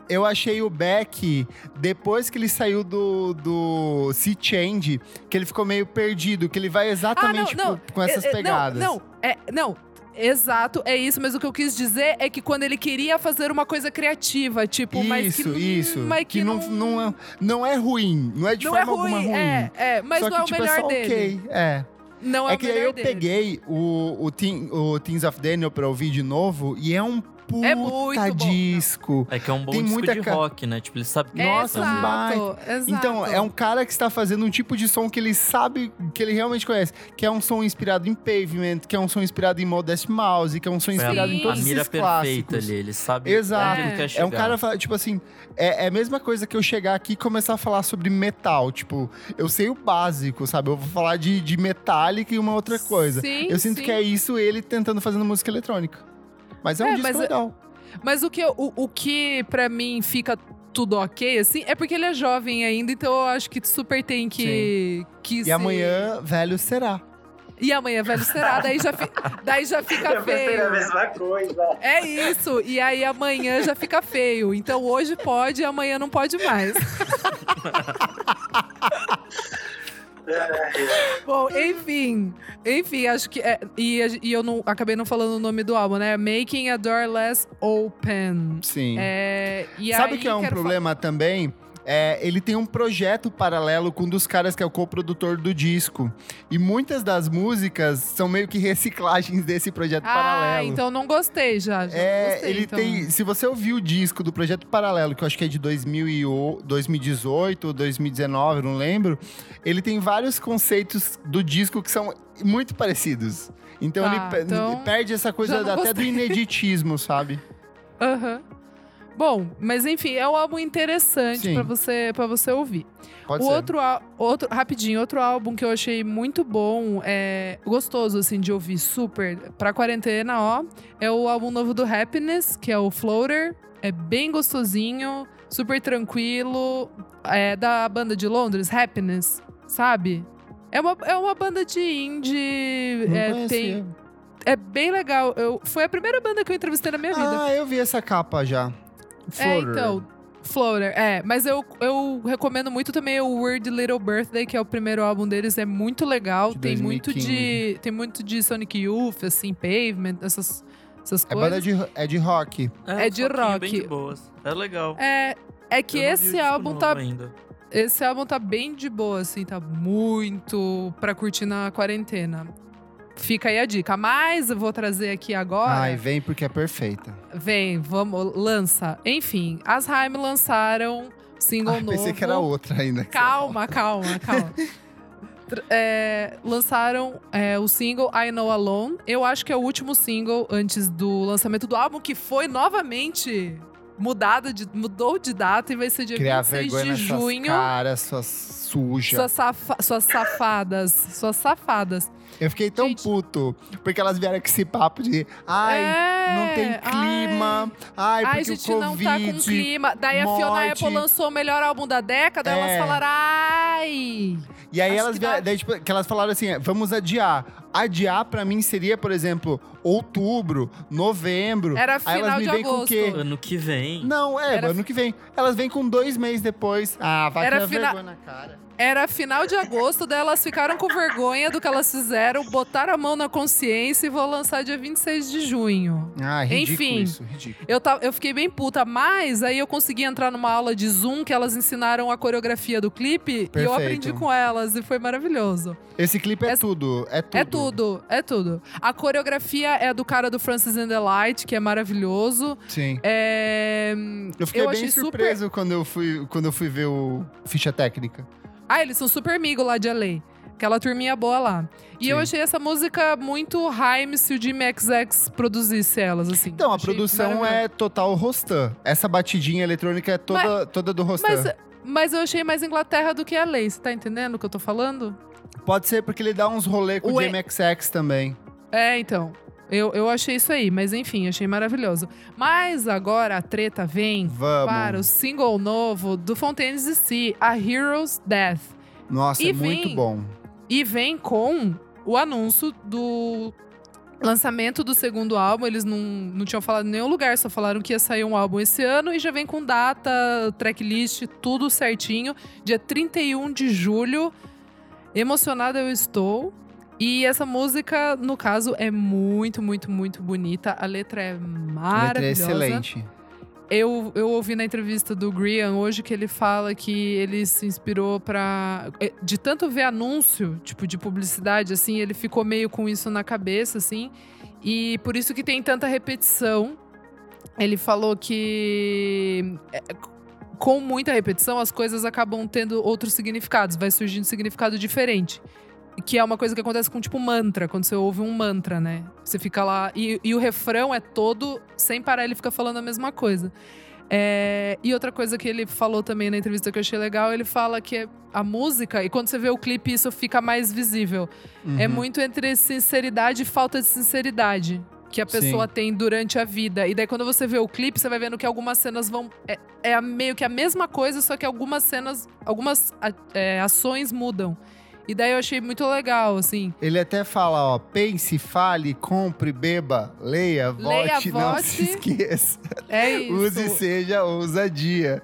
Eu achei o Beck, depois que ele saiu do, do Sea Change, que ele ficou meio perdido, que ele vai exatamente Ah, não, não. com- com essas É, é, pegadas. Não, não, é, não. Exato, é isso, mas o que eu quis dizer é que quando ele queria fazer uma coisa criativa, tipo, mas que Isso, não- isso. mas que, não, não, é, não é ruim. Não é de não é forma alguma ruim, ruim. é, é, mas Só não que, é o tipo, melhor é só dele. ok. É. Não é, É que aí eu dele. peguei o, o, Teen, o Teens of Daniel pra ouvir de novo e é um puta É muito bom. disco. É que é um bom Tem disco muita de ca- rock, né? Tipo, ele sabe que Nossa, exato, um baita. exato. Então, é um cara que está fazendo um tipo de som que ele sabe, que ele realmente conhece. Que é um som inspirado em Pavement, que é um som inspirado em Modest Mouse, que é um som inspirado Sim. em todos a mira esses perfeita clássicos. ali. Ele sabe Exato. onde ele quer É chegar. um cara, fala- tipo assim, é, é a mesma coisa que eu chegar aqui e começar a falar sobre metal. Tipo, eu sei o básico, sabe? Eu vou falar de, de Metallica e uma outra coisa. Sim, eu sinto sim. que é isso ele tentando fazendo música eletrônica. Mas é um É, disco mas é- legal. Mas o que, o, o que pra mim fica tudo ok, assim, é porque ele é jovem ainda, então eu acho que super tem que. que E se- amanhã, velho será. E amanhã, velho, será? Daí já, fi- daí já fica Eu feio. mesma coisa. É isso. E aí amanhã já fica feio. Então hoje pode e amanhã não pode mais. Bom, enfim. Enfim, acho que. é- e, e eu não acabei não falando o nome do álbum, né? Making a Door Less Open. Sim. É, Sabe aí que é um problema também? É, ele tem um projeto paralelo com um dos caras que é o co-produtor do disco. E muitas das músicas são meio que reciclagens desse projeto Ah, paralelo. então não gostei já. já É, gostei, ele então. tem. Se você ouvir o disco do Projeto Paralelo, que eu acho que é de 2000 e o- 2018 ou 2019, não lembro, ele tem vários conceitos do disco que são muito parecidos. Então Tá, ele então perde essa coisa até do gostei. ineditismo, sabe? Aham. Bom, mas enfim, é um álbum interessante pra você, pra você ouvir. Pode o ser. outro, outro, rapidinho, outro álbum que eu achei muito bom, é gostoso assim de ouvir, super pra quarentena, ó, é o álbum novo do Happiness, que é o Floater. É bem gostosinho, super tranquilo, é da banda de Londres, Happiness, sabe? É uma, é uma banda de indie, Não é, conhecia. tem, é bem legal. Eu, foi a primeira banda que eu entrevistei na minha vida. Ah, eu vi essa capa já. É, então. Floater, é. Mas eu, eu recomendo muito também o Weird Little Birthday, que é o primeiro álbum deles. É muito legal. De tem muito 2015. de. Tem muito de Sonic Youth, assim, Pavement, essas, essas É coisas. banda de, é de rock. é de um pouquinho rock. bem de boas. É legal. É. É que esse álbum tá. Ainda. Esse álbum tá bem de boa, assim, tá muito pra curtir na quarentena. Fica aí a dica. Mas eu vou trazer aqui agora. Ai, vem porque é perfeita. Vem, vamos, lança. Enfim, as Haim lançaram single Ai, novo. pensei que era outra ainda. Calma, calma, calma. É, lançaram é, o single I Know Alone. Eu acho que é o último single antes do lançamento do álbum, que foi novamente mudado de, mudou de data e vai ser dia Criar 26 vergonha de junho. caras, suas sujas. Suas, safa- suas safadas. Suas safadas. Eu fiquei tão Gente. puto, porque elas vieram com esse papo de ai, É, não tem clima, ai, Ai, porque a gente o não Covid. tá com clima. Daí a Fiona morte. Apple lançou o melhor álbum da década, É. elas falaram, ai. E aí elas que vieram, dá- daí, tipo, que elas falaram assim, vamos adiar. Adiar pra mim seria, por exemplo, outubro, novembro. Era Aí elas final me de vêm com o agosto. quê? Ano que vem. Não, é, Era- ano que vem. Elas vêm com dois meses depois. Ah, vai criar fina- vergonha na cara. Era final de agosto, daí elas ficaram com vergonha do que elas fizeram, botaram a mão na consciência e vou lançar dia 26 de junho. Ah, ridículo Enfim. isso, ridículo. Eu, eu fiquei bem puta, mas aí eu consegui entrar numa aula de Zoom que elas ensinaram a coreografia do clipe e eu Perfeito. aprendi com elas e foi maravilhoso. Esse clipe é Essa- tudo, é tudo. É tudo, é tudo. A coreografia é do cara do Francis and the Light, que é maravilhoso. Sim. É... Eu fiquei Eu bem achei super- surpreso quando, eu fui, quando eu fui ver o ficha técnica. Ah, eles são super amigos lá de LA. Aquela turminha boa lá. E eu Sim. achei essa música muito Haim se o Jimmy XX produzisse elas, assim. Então, a Achei produção é total Rostan. Essa batidinha eletrônica é toda, toda do Rostan. Mas, mas eu achei mais Inglaterra do que LA. Você tá entendendo o que eu tô falando? Pode ser porque ele dá uns rolê com o Ué. JMXX também. É, então. Eu, eu achei isso aí, mas enfim, achei maravilhoso. Mas agora a treta vem Vamos. para o single novo do Fontaines DC, A Hero's Death. Nossa, E é muito vem- bom. E vem com o anúncio do lançamento do segundo álbum. Eles não, não tinham falado em nenhum lugar, só falaram que ia sair um álbum esse ano e já vem com data, tracklist, tudo certinho. Dia 31 de julho. Emocionada eu estou. E essa música, no caso, é muito, muito, muito bonita. A letra é A letra é maravilhosa. excelente. Eu, eu ouvi na entrevista do Grian hoje que ele fala que ele se inspirou pra. eh, De tanto ver anúncio, tipo, de publicidade, assim, ele ficou meio com isso na cabeça, assim. E por isso que tem tanta repetição. Ele falou que. eh, Com muita repetição, as coisas acabam tendo outros significados, vai surgindo significado diferente. Que é uma coisa que acontece com, tipo, mantra, quando você ouve um mantra, né? Você fica lá. E, e o refrão é todo, sem parar, ele fica falando a mesma coisa. É, e outra coisa que ele falou também na entrevista que eu achei legal, ele fala que é a música, e quando você vê o clipe, isso fica mais visível. É Uhum. muito entre sinceridade e falta de sinceridade que a pessoa Sim. tem durante a vida. E daí, quando você vê o clipe, você vai vendo que algumas cenas vão. É, é meio que a mesma coisa, só que algumas cenas, algumas é, ações mudam. E daí eu achei muito legal, assim. Ele até fala, ó, pense, fale, compre, beba, leia, Leia, vote, não vote. se esqueça. É isso. Use e seja ousadia.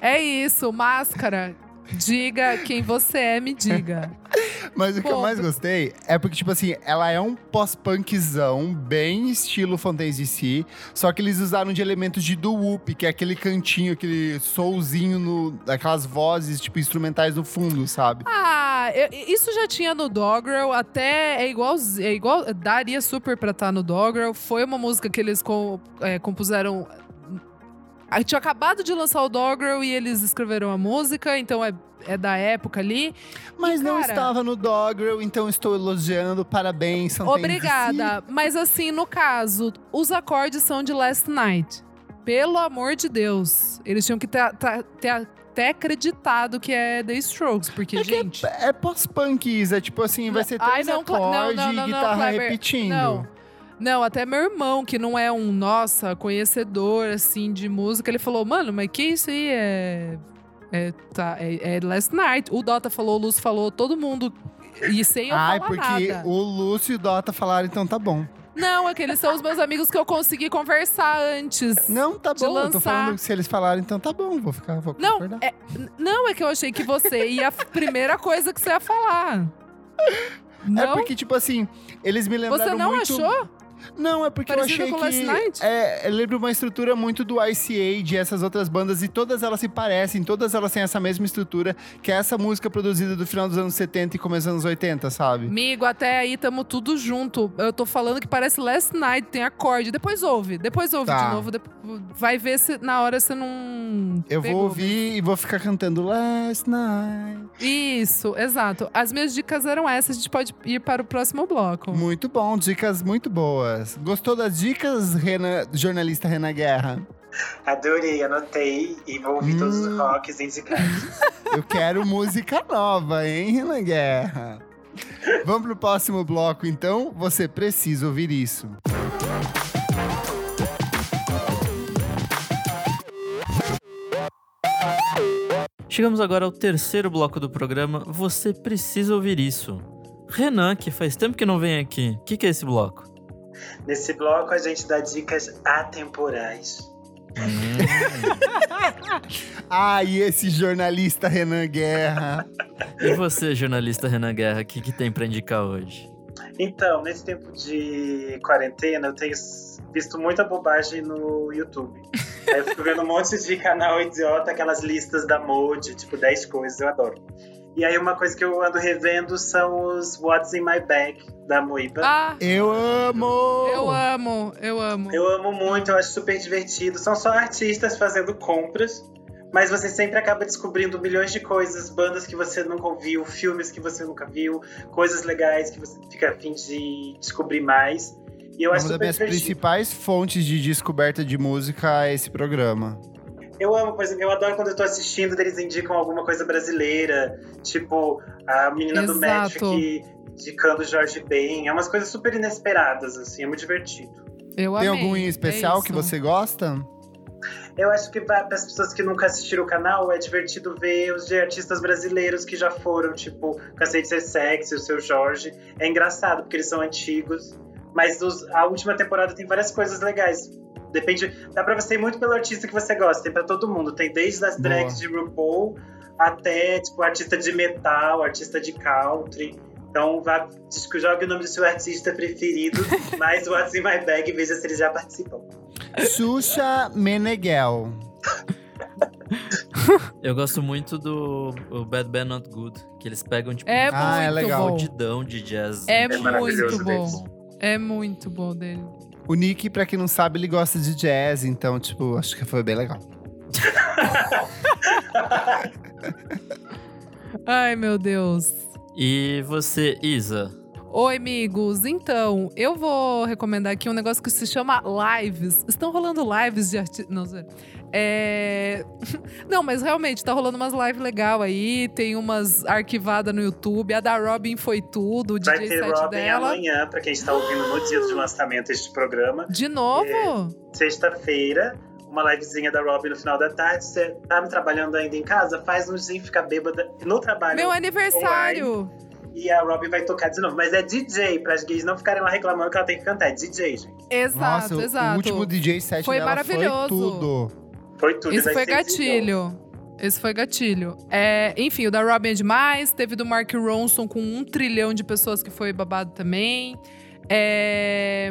É isso, máscara. Diga quem você é, me diga. Mas o que eu mais gostei é porque, tipo assim, ela é um pós-punkzão, bem estilo Fontaines DC, só que eles usaram de elementos de doo-wop, que é aquele cantinho, aquele soulzinho, no, aquelas vozes, tipo, instrumentais no fundo, sabe? Ah, eu- isso já tinha no Doggerel, até é igual, é igual, daria super pra estar no Doggerel. Foi uma música que eles é, compuseram. Ah, Tinha acabado de lançar o Doggerel e eles escreveram a música, então é, é da época ali. Mas não cara- estava no Doggerel, então estou elogiando, parabéns, Fontaines Obrigada. Mas assim, no caso, os acordes são de Last Night. Pelo amor de Deus. Eles tinham que ter, ter- ter até acreditado que é The Strokes, porque, É que gente. É pós-punk, Isa, tipo assim, vai ser Ai, três não, acordes não, não, e não, não, guitarra repetindo. Não. Não, até meu irmão, que não é um, nossa, conhecedor, assim, de música, ele falou, mano, mas que isso aí é. É, tá, é, é Last Night. O Dota falou, o Lúcio falou, todo mundo. E sem eu Ai, falar porque nada. o Lúcio e o Dota falaram, então tá bom. Não, é que eles são os meus amigos que eu consegui conversar antes. Não, tá bom. Eu tô lançar. falando que se eles falaram, então tá bom. Vou ficar, vou Não, concordar. é, não, é que eu achei que você ia. A primeira coisa que você ia falar. É Não? porque, tipo assim, eles me lembraram Você não muito... achou? Não, é porque eu Parecido achei com Last que... Night? É, lembra uma estrutura muito do Ice Age, essas outras bandas, e todas elas se parecem, todas elas têm essa mesma estrutura, que é essa música produzida do final dos anos 70 e começo dos anos 80, sabe? Amigo, até aí tamo tudo junto. Eu tô falando que parece Last Night, tem acorde. Depois ouve, depois ouve Tá. de novo. depo- Vai ver se na hora você não. Eu pegou. vou ouvir e vou ficar cantando Last Night. Isso, exato. As minhas dicas eram essas, a gente pode ir para o próximo bloco. Muito bom, dicas muito boas. Gostou das dicas, Renan, jornalista Renan Guerra? Adorei, anotei e vou ouvir todos os Hum. rocks indicados. Eu quero música nova, hein, Renan Guerra? Vamos pro próximo bloco, então. Você precisa ouvir isso. Chegamos agora ao terceiro bloco do programa. Você precisa ouvir isso. Renan, que faz tempo que não vem aqui. O que, que é esse bloco? Nesse bloco a gente dá dicas atemporais. Ah, e esse jornalista Renan Guerra. E você, jornalista Renan Guerra, o que, que tem pra indicar hoje? Então, nesse tempo de quarentena, eu tenho visto muita bobagem no YouTube. Aí eu fico vendo um monte de canal idiota, aquelas listas da Mode, tipo 10 coisas, eu adoro. E aí uma coisa que eu ando revendo são os What's in My Bag, da Moiba. Ah, Eu amo! eu amo, eu amo. Eu amo muito, eu acho super divertido. São só artistas fazendo compras, mas você sempre acaba descobrindo milhões de coisas, bandas que você nunca ouviu, filmes que você nunca viu, coisas legais que você fica a fim de descobrir mais. E eu acho Uma das super minhas divertido. principais fontes de descoberta de música é esse programa. Eu amo, por exemplo, eu adoro quando eu tô assistindo, eles indicam alguma coisa brasileira, tipo a menina do Match Exato. aqui indicando Jorge Ben. É umas coisas super inesperadas, assim, é muito divertido. Eu Tem amei, algum em é especial que isso. você gosta? Eu acho que para as pessoas que nunca assistiram o canal, é divertido ver os de artistas brasileiros que já foram, tipo Cansei de Ser Sexy, o Seu Jorge. É engraçado, porque eles são antigos. Mas os- a última temporada tem várias coisas legais. Depende. Dá pra você ir muito pelo artista que você gosta. Tem pra todo mundo. Tem desde as Boa. drags de RuPaul até, tipo, artista de metal, artista de country. Então, vá, diz que jogue o nome do seu artista preferido, mais What's in My Bag e veja se eles já participam. Xuxa Meneghel. Eu gosto muito do o Bad Bad Not Good, que eles pegam, tipo, É um Ah, é muito legal. de jazz. É, maravilhoso muito deles. bom. É muito bom dele. O Nick, pra quem não sabe, ele gosta de jazz, então, tipo, acho que foi bem legal. Ai, meu Deus. E você, Isa? Oi, amigos. Então, eu vou recomendar aqui um negócio que se chama lives. Estão rolando lives de artistas. Não. É... Não, mas realmente, tá rolando umas lives legal aí. Tem umas arquivadas no YouTube. A da Robin foi tudo, o Vai DJ ter Robin dela. amanhã, pra quem está ouvindo no dia de lançamento deste programa. De novo? É. Sexta-feira, uma livezinha da Robin no final da tarde. Você tá me trabalhando ainda em casa? Faz um gin, fica bêbada no trabalho. Meu aniversário! E a Robin vai tocar de novo. Mas é DJ, para as gays não ficarem lá reclamando que ela tem que cantar. É DJ, gente. Exato, Nossa, exato. o último DJ set Foi dela maravilhoso. foi tudo. Foi tudo. Esse vai foi gatilho. Esse foi gatilho. É, enfim, o da Robin é demais. Teve do Mark Ronson com um trilhão de pessoas que foi babado também. É,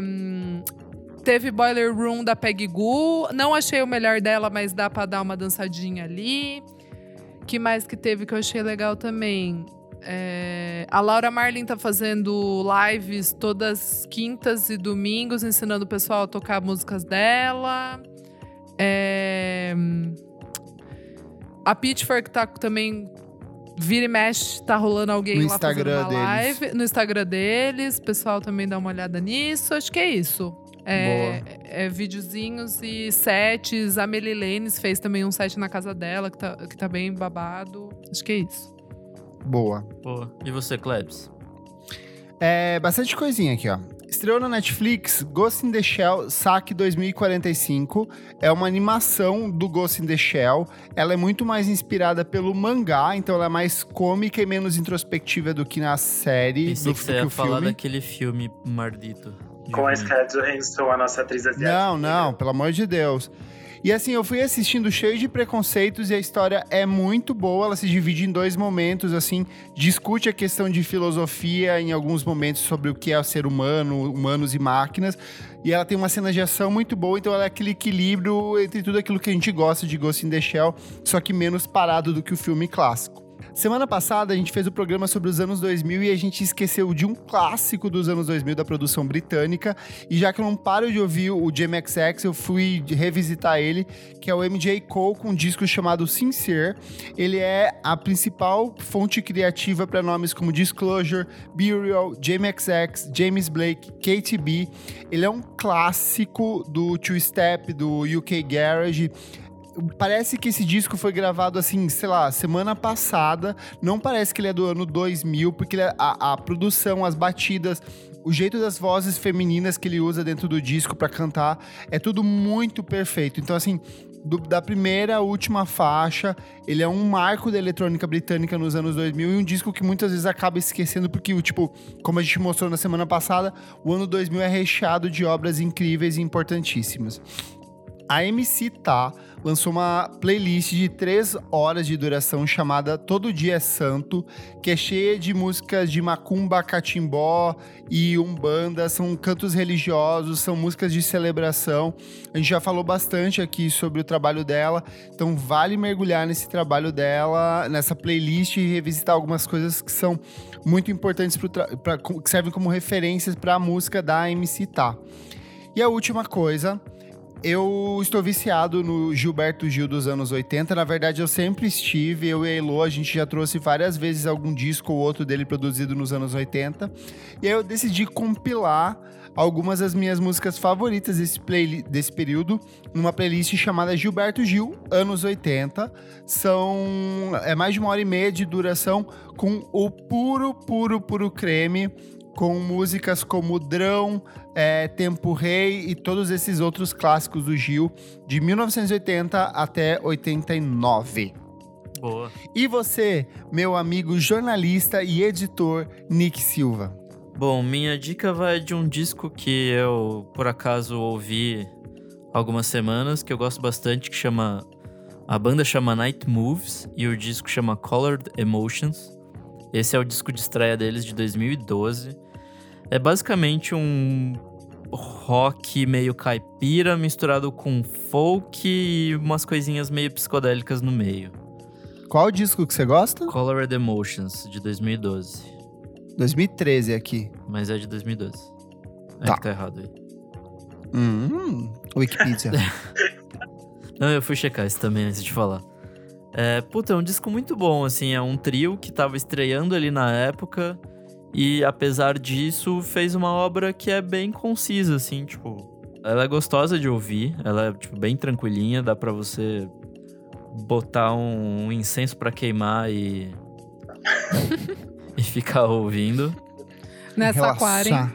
teve Boiler Room da Peggy Goo. Não achei o melhor dela, mas dá pra dar uma dançadinha ali. que mais que teve que eu achei legal também? É, a Laura Marlin tá fazendo lives todas quintas e domingos, ensinando o pessoal a tocar músicas dela. É, a Pitchfork tá também. Vira e mexe, tá rolando alguém No lá Instagram deles. live. No Instagram deles. O pessoal também dá uma olhada nisso. Acho que é isso. É, é, videozinhos e sets. A Melly Lanes fez também um set na casa dela, que tá, que tá bem babado. Acho que é isso. Boa. Pô, e você, Klebs? É, bastante coisinha aqui, ó. Estreou na Netflix Ghost in the Shell Saque 2045. É uma animação do Ghost in the Shell. Ela é muito mais inspirada pelo mangá, então ela é mais cômica e menos introspectiva do que na série, Pensei do que você que ia o falar filme. daquele filme mardito. de Com a. Scarlett Johansson, a nossa atriz asiática. Não, não, pelo amor de Deus. E assim, eu fui assistindo cheio de preconceitos e a história é muito boa. Ela se divide em dois momentos, assim, discute a questão de filosofia em alguns momentos sobre o que é o ser humano, humanos e máquinas. E ela tem uma cena de ação muito boa, então ela é aquele equilíbrio entre tudo aquilo que a gente gosta de Ghost in the Shell, só que menos parado do que o filme clássico. Semana passada a gente fez o programa sobre os anos 2000 e a gente esqueceu de um clássico dos anos 2000 da produção britânica. E já que eu não paro de ouvir o JMXX, eu fui revisitar ele, que é o MJ Cole com um disco chamado Sincere. Ele é a principal fonte criativa para nomes como Disclosure, Burial, JMXX, James Blake, KTB. Ele é um clássico do Two Step, do UK Garage parece que esse disco foi gravado assim, sei lá, semana passada. Não parece que ele é do ano 2000, porque é, a, a, produção, as batidas, o jeito das vozes femininas que ele usa dentro do disco para cantar é tudo muito perfeito. Então, assim, do, da primeira à última faixa, ele é um marco da eletrônica britânica nos anos 2000 e um disco que muitas vezes acaba esquecendo, porque, tipo, como a gente mostrou na semana passada, o ano 2000 é recheado de obras incríveis e importantíssimas. A MC Tá lançou uma playlist de três horas de duração chamada Todo Dia é Santo, que é cheia de músicas de macumba, catimbó e umbanda, são cantos religiosos, são músicas de celebração. A gente já falou bastante aqui sobre o trabalho dela, então vale mergulhar nesse trabalho dela, nessa playlist e revisitar algumas coisas que são muito importantes, pra, que servem como referências para a música da MC Tá. E a última coisa eu estou viciado no Gilberto Gil dos anos 80. Na verdade, eu sempre estive. Eu e a Elo, a gente já trouxe várias vezes algum disco ou outro dele produzido nos anos 80. E aí eu decidi compilar algumas das minhas músicas favoritas desse, play, desse período numa playlist chamada Gilberto Gil, anos 80. São é mais de uma hora e meia de duração com o puro, puro, puro creme com músicas como Drão, é, Tempo Rei e todos esses outros clássicos do Gil, de 1980 até 89. Boa. E você, meu amigo jornalista e editor Nick Silva? Bom, minha dica vai de um disco que eu, por acaso, ouvi algumas semanas, que eu gosto bastante, que chama. A banda chama Night Moves e o disco chama Colored Emotions. Esse é o disco de estreia deles de 2012. É basicamente um rock meio caipira misturado com folk e umas coisinhas meio psicodélicas no meio. Qual disco que você gosta? Colored Emotions, de 2012. 2013 aqui. Mas é de 2012. É tá. que tá errado aí. Hum, Wikipedia. Não, eu fui checar isso também antes de falar. É, puta, é um disco muito bom, assim, é um trio que tava estreando ali na época e apesar disso, fez uma obra que é bem concisa, assim, tipo. Ela é gostosa de ouvir, ela é tipo, bem tranquilinha, dá para você botar um, um incenso para queimar e. e ficar ouvindo. Nessa aquário.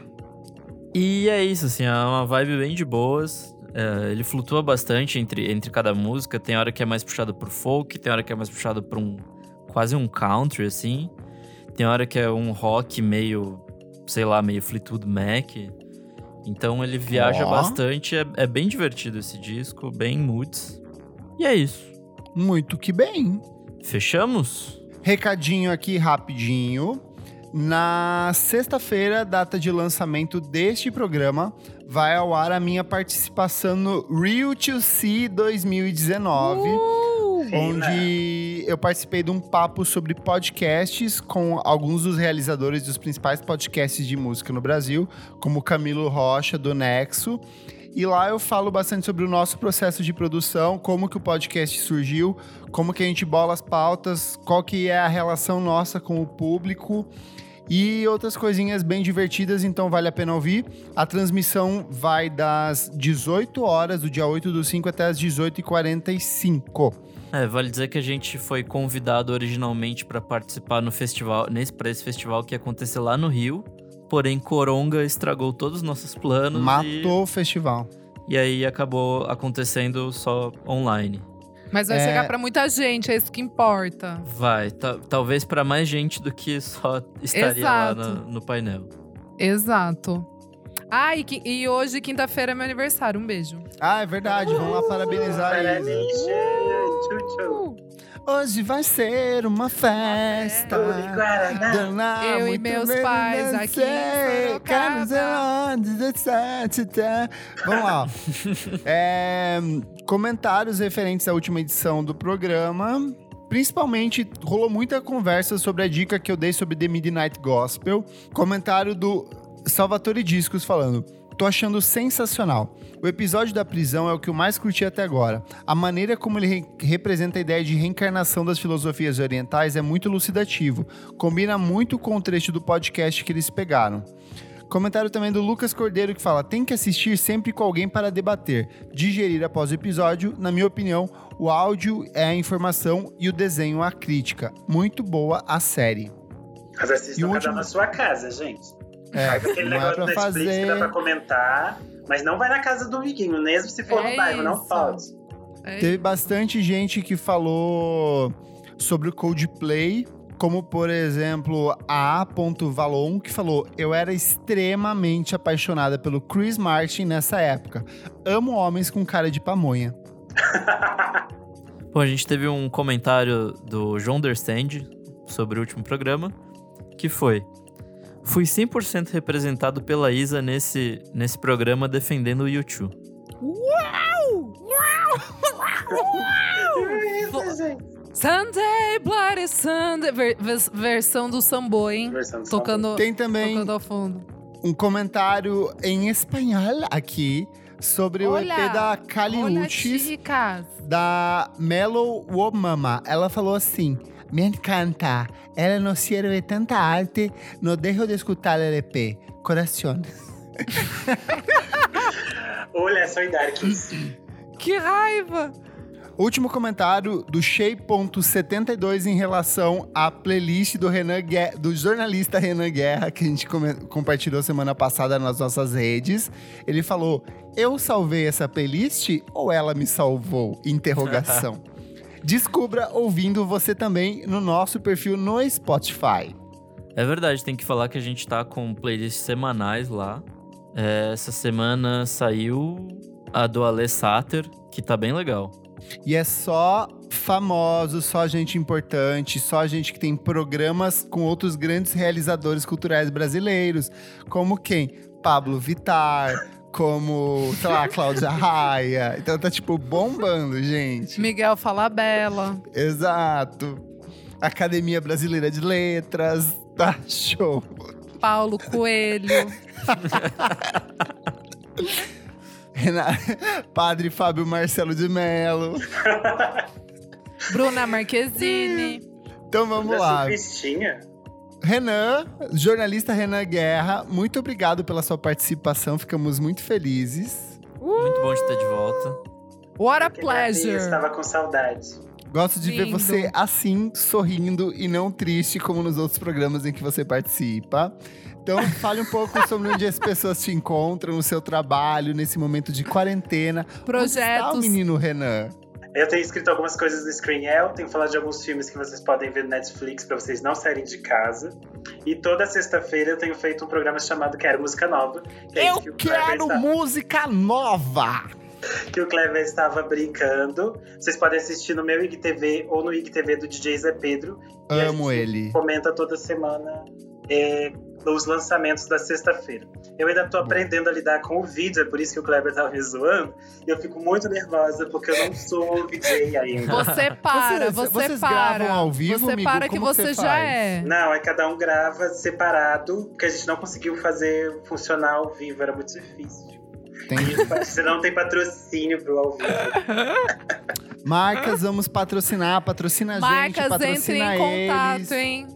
E é isso, assim, é uma vibe bem de boas. É, ele flutua bastante entre, entre cada música. Tem hora que é mais puxado pro folk, tem hora que é mais puxado pra um. quase um country, assim. Tem hora que é um rock meio, sei lá, meio Fleetwood Mac. Então ele viaja oh. bastante, é, é, bem divertido esse disco, bem moods. E é isso. Muito que bem. Fechamos? Recadinho aqui rapidinho. Na sexta-feira, data de lançamento deste programa, vai ao ar a minha participação no Real to See 2019. Uh! Onde eu participei de um papo sobre podcasts com alguns dos realizadores dos principais podcasts de música no Brasil, como Camilo Rocha, do Nexo. E lá eu falo bastante sobre o nosso processo de produção, como que o podcast surgiu, como que a gente bola as pautas, qual que é a relação nossa com o público e outras coisinhas bem divertidas, então vale a pena ouvir. A transmissão vai das 18 horas do dia 8 do 5 até as 18h45. É, vale dizer que a gente foi convidado originalmente para participar no festival, nesse para esse festival que ia acontecer lá no Rio. Porém, Coronga estragou todos os nossos planos. Matou e... o festival. E aí acabou acontecendo só online. Mas vai é... chegar para muita gente, é isso que importa. Vai, talvez para mais gente do que só estaria Exato. lá no, no painel. Exato. Ah, e, e hoje, quinta-feira, é meu aniversário. Um beijo. Ah, é verdade. Vamos lá parabenizar a Isa. Hoje vai ser uma festa. Eu e meus pais aqui Vamos lá. é, comentários referentes à última edição do programa. Principalmente, rolou muita conversa sobre a dica que eu dei sobre The Midnight Gospel. Comentário do Salvatore Discos falando: Tô achando sensacional. O episódio da prisão é o que eu mais curti até agora. A maneira como ele re representa a ideia de reencarnação das filosofias orientais é muito elucidativo. Combina muito com o trecho do podcast que eles pegaram. Comentário também do Lucas Cordeiro que fala: tem que assistir sempre com alguém para debater, digerir após o episódio. Na minha opinião, o áudio é a informação e o desenho a crítica. Muito boa a série. Mas assistam cada último... na sua casa, gente. É, Faz aquele negócio é do Netflix fazer... que dá pra comentar, mas não vai na casa do amiguinho, mesmo se for é no bairro, não pode. É Teve bastante gente que falou sobre o Coldplay, como por exemplo a. Valon, que falou: Eu era extremamente apaixonada pelo Chris Martin nessa época. Amo homens com cara de pamonha. Bom, a gente teve um comentário do João Understand sobre o último programa, que foi: Fui 100% representado pela Isa nesse, nesse programa defendendo o YouTube. Uau! Uau! Uau! Sunday, Bloody Sunday. Ver, versão do Sambo, hein? Versão do tocando, Tem também tocando ao fundo. um comentário em espanhol aqui sobre Olá. o EP da Caliuchis da Mellow Womama. Ela falou assim: Me encanta. Ela nos sirve tanta arte. No dejo de escutar el EP. Corações. Olha, soy Darkis. Que raiva! Último comentário do Shea.72 em relação à playlist do, Renan Guerra, do jornalista Renan Guerra, que a gente compartilhou semana passada nas nossas redes. Ele falou: Eu salvei essa playlist ou ela me salvou? Interrogação. Descubra ouvindo você também no nosso perfil no Spotify. É verdade, tem que falar que a gente tá com playlists semanais lá. É, essa semana saiu a do Ale Sater, que tá bem legal. E é só famoso, só gente importante, só gente que tem programas com outros grandes realizadores culturais brasileiros, como quem? Pablo Vitar, como, sei lá, Cláudia Raia. Então tá, tipo, bombando, gente. Miguel Falabella. Exato. Academia Brasileira de Letras. Tá show. Paulo Coelho. Padre Fábio Marcelo de Mello. Bruna Marquezine. Então vamos lá. Cristinha. Renan, jornalista Renan Guerra, muito obrigado pela sua participação. Ficamos muito felizes. Uh! Muito bom de ter de volta. What a pleasure. Eu estava com saudade. Gosto de Lindo. ver você assim, sorrindo e não triste como nos outros programas em que você participa. Então, fale um pouco sobre onde as pessoas te encontram, no seu trabalho, nesse momento de quarentena. Projetos. Onde está o menino Renan? Eu tenho escrito algumas coisas no Screenel, tenho falado de alguns filmes que vocês podem ver no Netflix para vocês não saírem de casa. E toda sexta-feira eu tenho feito um programa chamado Quero Música Nova. Que é eu que quero música nova! Que o Clever estava brincando. Vocês podem assistir no meu IGTV ou no IGTV do DJ Zé Pedro. Amo ele. Comenta toda semana é, os lançamentos da sexta-feira. Eu ainda tô aprendendo a lidar com o vídeo, é por isso que o Kleber tava me zoando. E eu fico muito nervosa, porque eu não sou VJ ainda. Você para, vocês, você vocês para. gravam ao vivo, Você amigo? para que Como você, você já faz? é. Não, é cada um grava separado, porque a gente não conseguiu fazer funcionar ao vivo, era muito difícil. Entendi. Você não tem patrocínio pro ao vivo. Marcas, vamos patrocinar, patrocina a gente, Marcas, patrocina entrem em contato, eles. hein?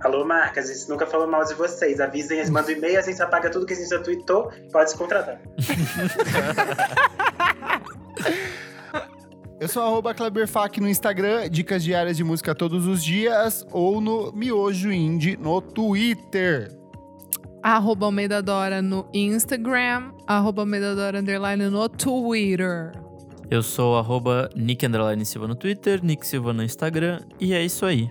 Alô, marcas, a gente nunca falou mal de vocês. Avisem, mandam um e-mail, a gente apaga tudo que a gente já tweetou, pode se contratar. Eu sou arroba Kleberfac no Instagram, dicas diárias de música todos os dias, ou no Miojo Indie no Twitter. Arroba Almeida Dora no Instagram, arroba Almeida Dora underline no Twitter. Eu sou arroba Nick Underline Silva no Twitter, Nick Silva no Instagram, e é isso aí.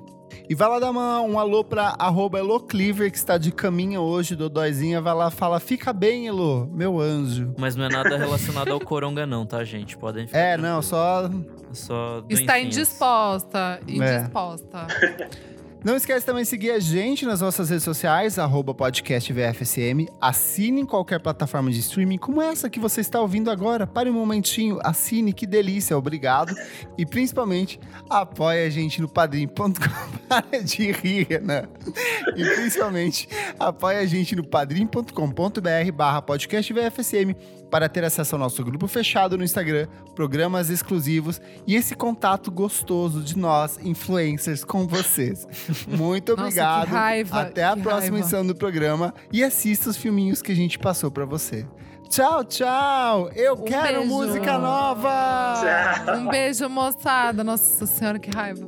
E vai lá dar uma- um alô pra arroba Elocliver, que está de caminho hoje, Dodóizinha. Vai lá, fala, fica bem, Elo, meu anjo. Mas não é nada relacionado ao Coronga, não, tá, gente? Podem ficar. É, não, só É Só Está doencinhas. indisposta. É. Não esquece também de seguir a gente nas nossas redes sociais, arroba podcast VFSM. Assine em qualquer plataforma de streaming, como essa que você está ouvindo agora. Pare um momentinho, assine, que delícia, obrigado. E principalmente, apoie a gente no padrim.com. Para de rir, né? E principalmente, apoie a gente no padrim.com.br barra podcast VFSM para ter acesso ao nosso grupo fechado no Instagram, programas exclusivos e esse contato gostoso de nós, influencers, com vocês. Muito Nossa, obrigado. que raiva, Até a que próxima raiva. edição do programa e assista os filminhos que a gente passou para você. Tchau, tchau! Eu Um quero beijo. música nova! Tchau. Um beijo, moçada. Nossa senhora, que raiva.